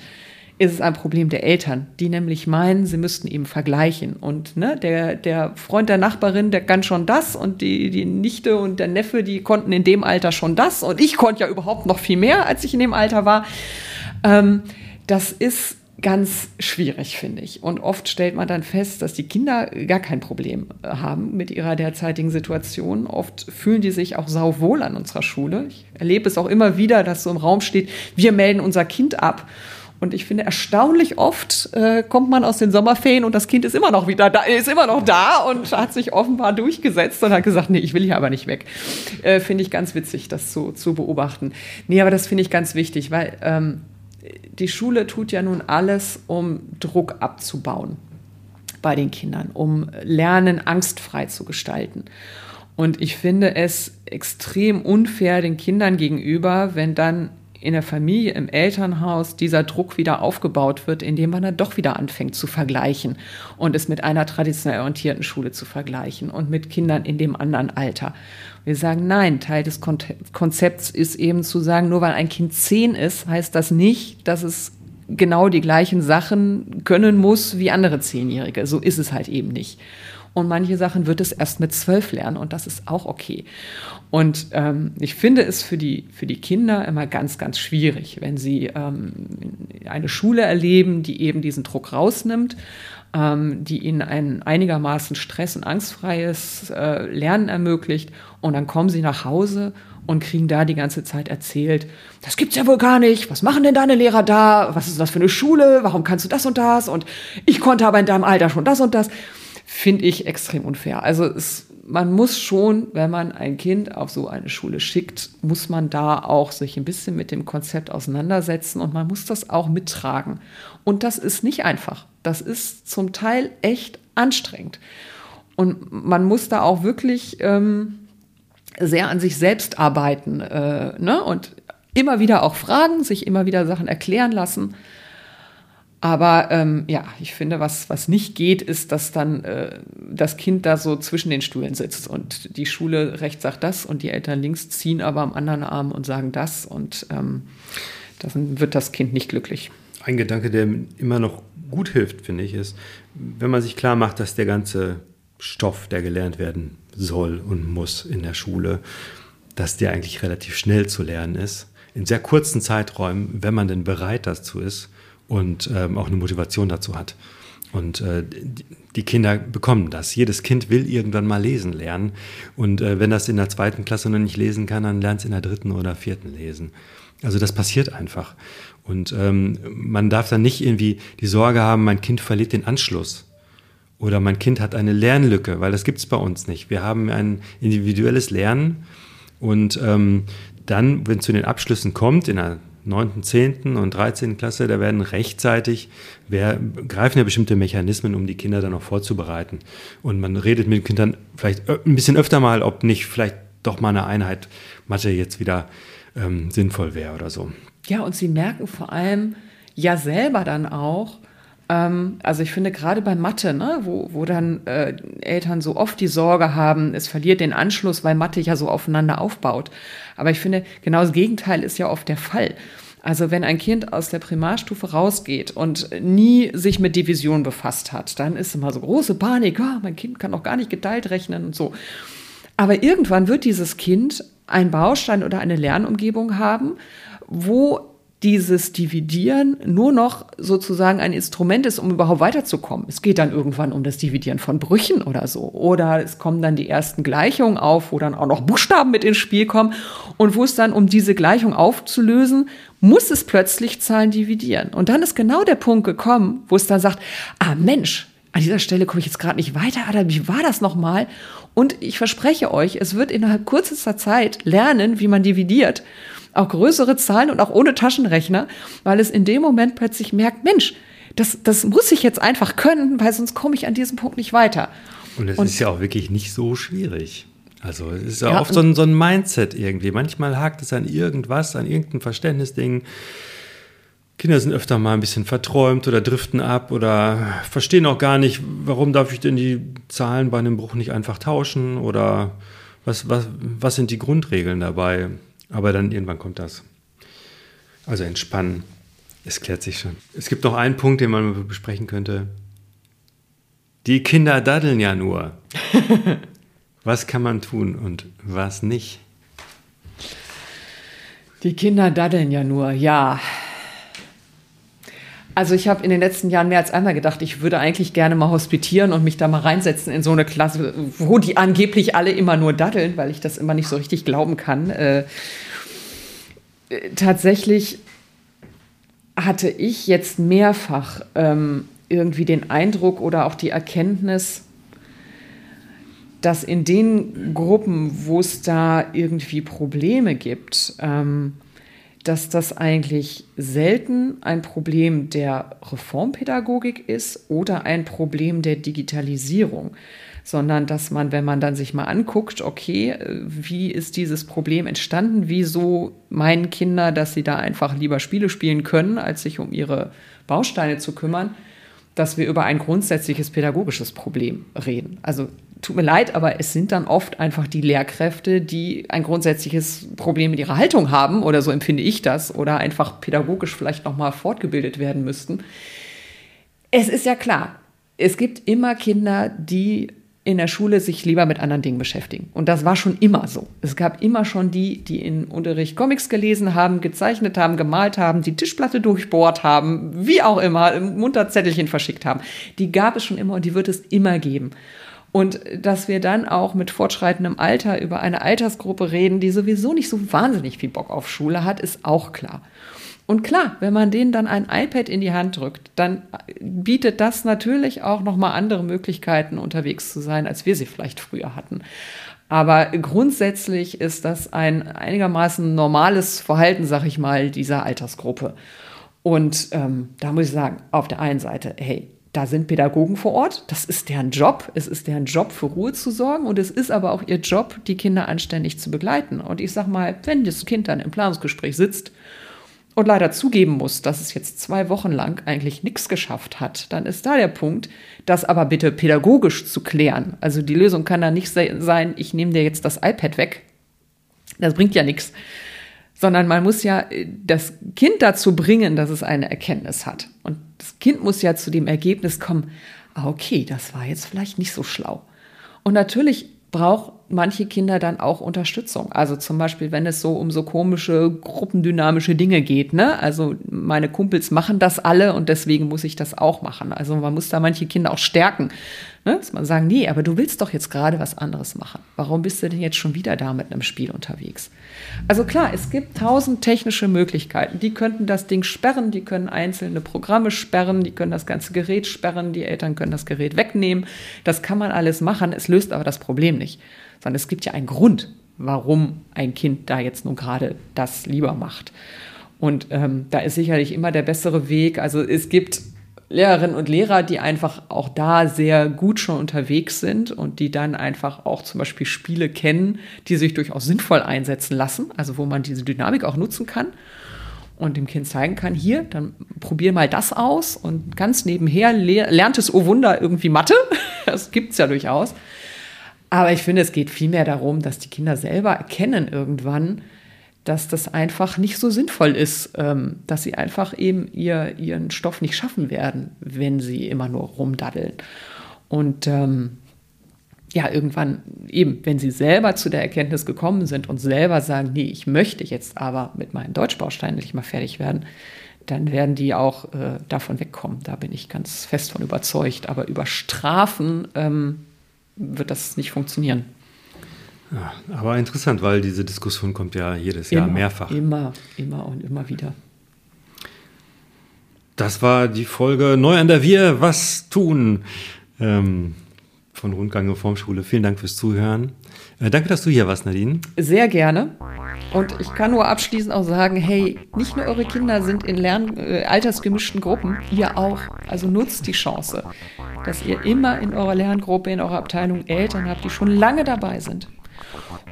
ist es ein Problem der Eltern, die nämlich meinen, sie müssten eben vergleichen. Und ne, der, der Freund der Nachbarin, der kann schon das und die, die Nichte und der Neffe, die konnten in dem Alter schon das und ich konnte ja überhaupt noch viel mehr, als ich in dem Alter war. Ähm, das ist ganz schwierig, finde ich. Und oft stellt man dann fest, dass die Kinder gar kein Problem äh, haben mit ihrer derzeitigen Situation. Oft fühlen die sich auch sauwohl an unserer Schule. Ich erlebe es auch immer wieder, dass so im Raum steht, wir melden unser Kind ab. Und ich finde, erstaunlich oft äh, kommt man aus den Sommerferien und das Kind ist immer noch wieder da, ist immer noch da und hat sich offenbar durchgesetzt und hat gesagt, nee, ich will hier aber nicht weg. Äh, finde ich ganz witzig, das zu, zu beobachten. Nee, aber das finde ich ganz wichtig, weil ähm, die Schule tut ja nun alles, um Druck abzubauen bei den Kindern, um Lernen angstfrei zu gestalten. Und ich finde es extrem unfair den Kindern gegenüber, wenn dann in der Familie, im Elternhaus dieser Druck wieder aufgebaut wird, indem man dann doch wieder anfängt zu vergleichen und es mit einer traditionell orientierten Schule zu vergleichen und mit Kindern in dem anderen Alter. Wir sagen, nein, Teil des Konzepts ist eben zu sagen, nur weil ein Kind zehn ist, heißt das nicht, dass es genau die gleichen Sachen können muss wie andere Zehnjährige. So ist es halt eben nicht. Und manche Sachen wird es erst mit zwölf lernen und das ist auch okay. Und ähm, ich finde es für die, für die Kinder immer ganz, ganz schwierig, wenn sie ähm, eine Schule erleben, die eben diesen Druck rausnimmt, ähm, die ihnen ein einigermaßen stress- und angstfreies äh, Lernen ermöglicht. Und dann kommen sie nach Hause und kriegen da die ganze Zeit erzählt, das gibt's ja wohl gar nicht, was machen denn deine Lehrer da, was ist das für eine Schule, warum kannst du das und das? Und ich konnte aber in deinem Alter schon das und das finde ich extrem unfair. Also es, man muss schon, wenn man ein Kind auf so eine Schule schickt, muss man da auch sich ein bisschen mit dem Konzept auseinandersetzen und man muss das auch mittragen. Und das ist nicht einfach. Das ist zum Teil echt anstrengend. Und man muss da auch wirklich ähm, sehr an sich selbst arbeiten äh, ne? und immer wieder auch fragen, sich immer wieder Sachen erklären lassen. Aber ähm, ja, ich finde, was, was nicht geht, ist, dass dann äh, das Kind da so zwischen den Stühlen sitzt. Und die Schule rechts sagt das und die Eltern links ziehen aber am anderen Arm und sagen das. Und ähm, dann wird das Kind nicht glücklich. Ein Gedanke, der immer noch gut hilft, finde ich, ist, wenn man sich klar macht, dass der ganze Stoff, der gelernt werden soll und muss in der Schule, dass der eigentlich relativ schnell zu lernen ist, in sehr kurzen Zeiträumen, wenn man denn bereit dazu ist und ähm, auch eine Motivation dazu hat. Und äh, die Kinder bekommen das. Jedes Kind will irgendwann mal lesen lernen. Und äh, wenn das in der zweiten Klasse noch nicht lesen kann, dann lernt es in der dritten oder vierten lesen. Also das passiert einfach. Und ähm, man darf dann nicht irgendwie die Sorge haben, mein Kind verliert den Anschluss. Oder mein Kind hat eine Lernlücke, weil das gibt es bei uns nicht. Wir haben ein individuelles Lernen. Und ähm, dann, wenn es zu den Abschlüssen kommt, in der 9., 10. und 13. Klasse, da werden rechtzeitig, wer, greifen ja bestimmte Mechanismen, um die Kinder dann auch vorzubereiten. Und man redet mit den Kindern vielleicht ein bisschen öfter mal, ob nicht vielleicht doch mal eine Einheit Mathe jetzt wieder ähm, sinnvoll wäre oder so. Ja, und sie merken vor allem ja selber dann auch, also ich finde gerade bei Mathe, ne, wo, wo dann äh, Eltern so oft die Sorge haben, es verliert den Anschluss, weil Mathe ja so aufeinander aufbaut. Aber ich finde, genau das Gegenteil ist ja oft der Fall. Also wenn ein Kind aus der Primarstufe rausgeht und nie sich mit Division befasst hat, dann ist immer so große Panik, oh, mein Kind kann auch gar nicht geteilt rechnen und so. Aber irgendwann wird dieses Kind einen Baustein oder eine Lernumgebung haben, wo dieses Dividieren nur noch sozusagen ein Instrument ist, um überhaupt weiterzukommen. Es geht dann irgendwann um das Dividieren von Brüchen oder so. Oder es kommen dann die ersten Gleichungen auf, wo dann auch noch Buchstaben mit ins Spiel kommen. Und wo es dann, um diese Gleichung aufzulösen, muss es plötzlich Zahlen dividieren. Und dann ist genau der Punkt gekommen, wo es dann sagt, ah Mensch, an dieser Stelle komme ich jetzt gerade nicht weiter, Adam, wie war das nochmal? Und ich verspreche euch, es wird innerhalb kürzester Zeit lernen, wie man dividiert auch größere Zahlen und auch ohne Taschenrechner, weil es in dem Moment plötzlich merkt, Mensch, das, das muss ich jetzt einfach können, weil sonst komme ich an diesem Punkt nicht weiter. Und es ist ja auch wirklich nicht so schwierig. Also es ist ja, ja oft so ein, so ein Mindset irgendwie. Manchmal hakt es an irgendwas, an irgendein Verständnisding. Kinder sind öfter mal ein bisschen verträumt oder driften ab oder verstehen auch gar nicht, warum darf ich denn die Zahlen bei einem Bruch nicht einfach tauschen oder was, was, was sind die Grundregeln dabei? Aber dann irgendwann kommt das. Also entspannen. Es klärt sich schon. Es gibt noch einen Punkt, den man besprechen könnte. Die Kinder daddeln ja nur. was kann man tun und was nicht? Die Kinder daddeln ja nur, ja. Also ich habe in den letzten Jahren mehr als einmal gedacht, ich würde eigentlich gerne mal hospitieren und mich da mal reinsetzen in so eine Klasse, wo die angeblich alle immer nur daddeln, weil ich das immer nicht so richtig glauben kann. Äh, tatsächlich hatte ich jetzt mehrfach ähm, irgendwie den Eindruck oder auch die Erkenntnis, dass in den Gruppen, wo es da irgendwie Probleme gibt, ähm, dass das eigentlich selten ein Problem der Reformpädagogik ist oder ein Problem der Digitalisierung, sondern dass man, wenn man dann sich mal anguckt, okay, wie ist dieses Problem entstanden, wieso meinen Kinder, dass sie da einfach lieber Spiele spielen können, als sich um ihre Bausteine zu kümmern, dass wir über ein grundsätzliches pädagogisches Problem reden. Also tut mir leid, aber es sind dann oft einfach die Lehrkräfte, die ein grundsätzliches Problem mit ihrer Haltung haben oder so empfinde ich das oder einfach pädagogisch vielleicht noch mal fortgebildet werden müssten. Es ist ja klar, es gibt immer Kinder, die in der Schule sich lieber mit anderen Dingen beschäftigen. Und das war schon immer so. Es gab immer schon die, die in Unterricht Comics gelesen haben, gezeichnet haben, gemalt haben, die Tischplatte durchbohrt haben, wie auch immer, munter Zettelchen verschickt haben. Die gab es schon immer und die wird es immer geben. Und dass wir dann auch mit fortschreitendem Alter über eine Altersgruppe reden, die sowieso nicht so wahnsinnig viel Bock auf Schule hat, ist auch klar. Und klar, wenn man denen dann ein iPad in die Hand drückt, dann bietet das natürlich auch nochmal andere Möglichkeiten, unterwegs zu sein, als wir sie vielleicht früher hatten. Aber grundsätzlich ist das ein einigermaßen normales Verhalten, sag ich mal, dieser Altersgruppe. Und ähm, da muss ich sagen, auf der einen Seite, hey, da sind Pädagogen vor Ort, das ist deren Job, es ist deren Job für Ruhe zu sorgen und es ist aber auch ihr Job, die Kinder anständig zu begleiten. Und ich sag mal, wenn das Kind dann im Planungsgespräch sitzt und leider zugeben muss, dass es jetzt zwei Wochen lang eigentlich nichts geschafft hat, dann ist da der Punkt, das aber bitte pädagogisch zu klären. Also die Lösung kann da nicht sein, ich nehme dir jetzt das iPad weg. Das bringt ja nichts sondern man muss ja äh, das Kind dazu bringen, dass es eine Erkenntnis hat. Das Kind muss ja zu dem Ergebnis kommen, ah, okay, das war jetzt vielleicht nicht so schlau. Und natürlich braucht manche Kinder dann auch Unterstützung. Also zum Beispiel, wenn es so um so komische gruppendynamische Dinge geht. Ne? Also meine Kumpels machen das alle und deswegen muss ich das auch machen. Also man muss da manche Kinder auch stärken. Ne? Dass man sagen, nee, aber du willst doch jetzt gerade was anderes machen. Warum bist du denn jetzt schon wieder da mit einem Spiel unterwegs? Also klar, es gibt tausend technische Möglichkeiten. Die könnten das Ding sperren, die können einzelne Programme sperren, die können das ganze Gerät sperren, die Eltern können das Gerät wegnehmen. Das kann man alles machen, es löst aber das Problem nicht. Sondern es gibt ja einen Grund, warum ein Kind da jetzt nun gerade das lieber macht. Und ähm, da ist sicherlich immer der bessere Weg. Also es gibt Lehrerinnen und Lehrer, die einfach auch da sehr gut schon unterwegs sind und die dann einfach auch zum Beispiel Spiele kennen, die sich durchaus sinnvoll einsetzen lassen, also wo man diese Dynamik auch nutzen kann und dem Kind zeigen kann, hier, dann probier mal das aus und ganz nebenher lernt es, oh Wunder, irgendwie Mathe. Das gibt's ja durchaus. Aber ich finde, es geht vielmehr darum, dass die Kinder selber erkennen irgendwann, dass das einfach nicht so sinnvoll ist, ähm, dass sie einfach eben ihr, ihren Stoff nicht schaffen werden, wenn sie immer nur rumdaddeln. Und ähm, ja, irgendwann eben, wenn sie selber zu der Erkenntnis gekommen sind und selber sagen, nee, ich möchte jetzt aber mit meinen Deutschbausteinen nicht mal fertig werden, dann werden die auch äh, davon wegkommen. Da bin ich ganz fest von überzeugt. Aber über Strafen ähm, wird das nicht funktionieren. Ja, aber interessant, weil diese Diskussion kommt ja jedes Jahr immer, mehrfach. Immer, immer und immer wieder. Das war die Folge Neu an der Wir, was tun ähm, von Rundgang Reformschule. Vielen Dank fürs Zuhören. Äh, danke, dass du hier warst, Nadine. Sehr gerne. Und ich kann nur abschließend auch sagen, hey, nicht nur eure Kinder sind in Lern äh, altersgemischten Gruppen, ihr auch. Also nutzt die Chance, dass ihr immer in eurer Lerngruppe, in eurer Abteilung Eltern habt, die schon lange dabei sind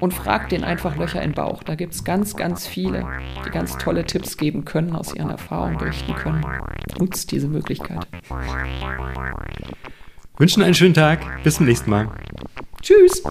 und fragt den einfach Löcher in den Bauch. Da gibt es ganz, ganz viele, die ganz tolle Tipps geben können, aus ihren Erfahrungen berichten können. Nutzt diese Möglichkeit. Wünschen einen schönen Tag. Bis zum nächsten Mal. Tschüss.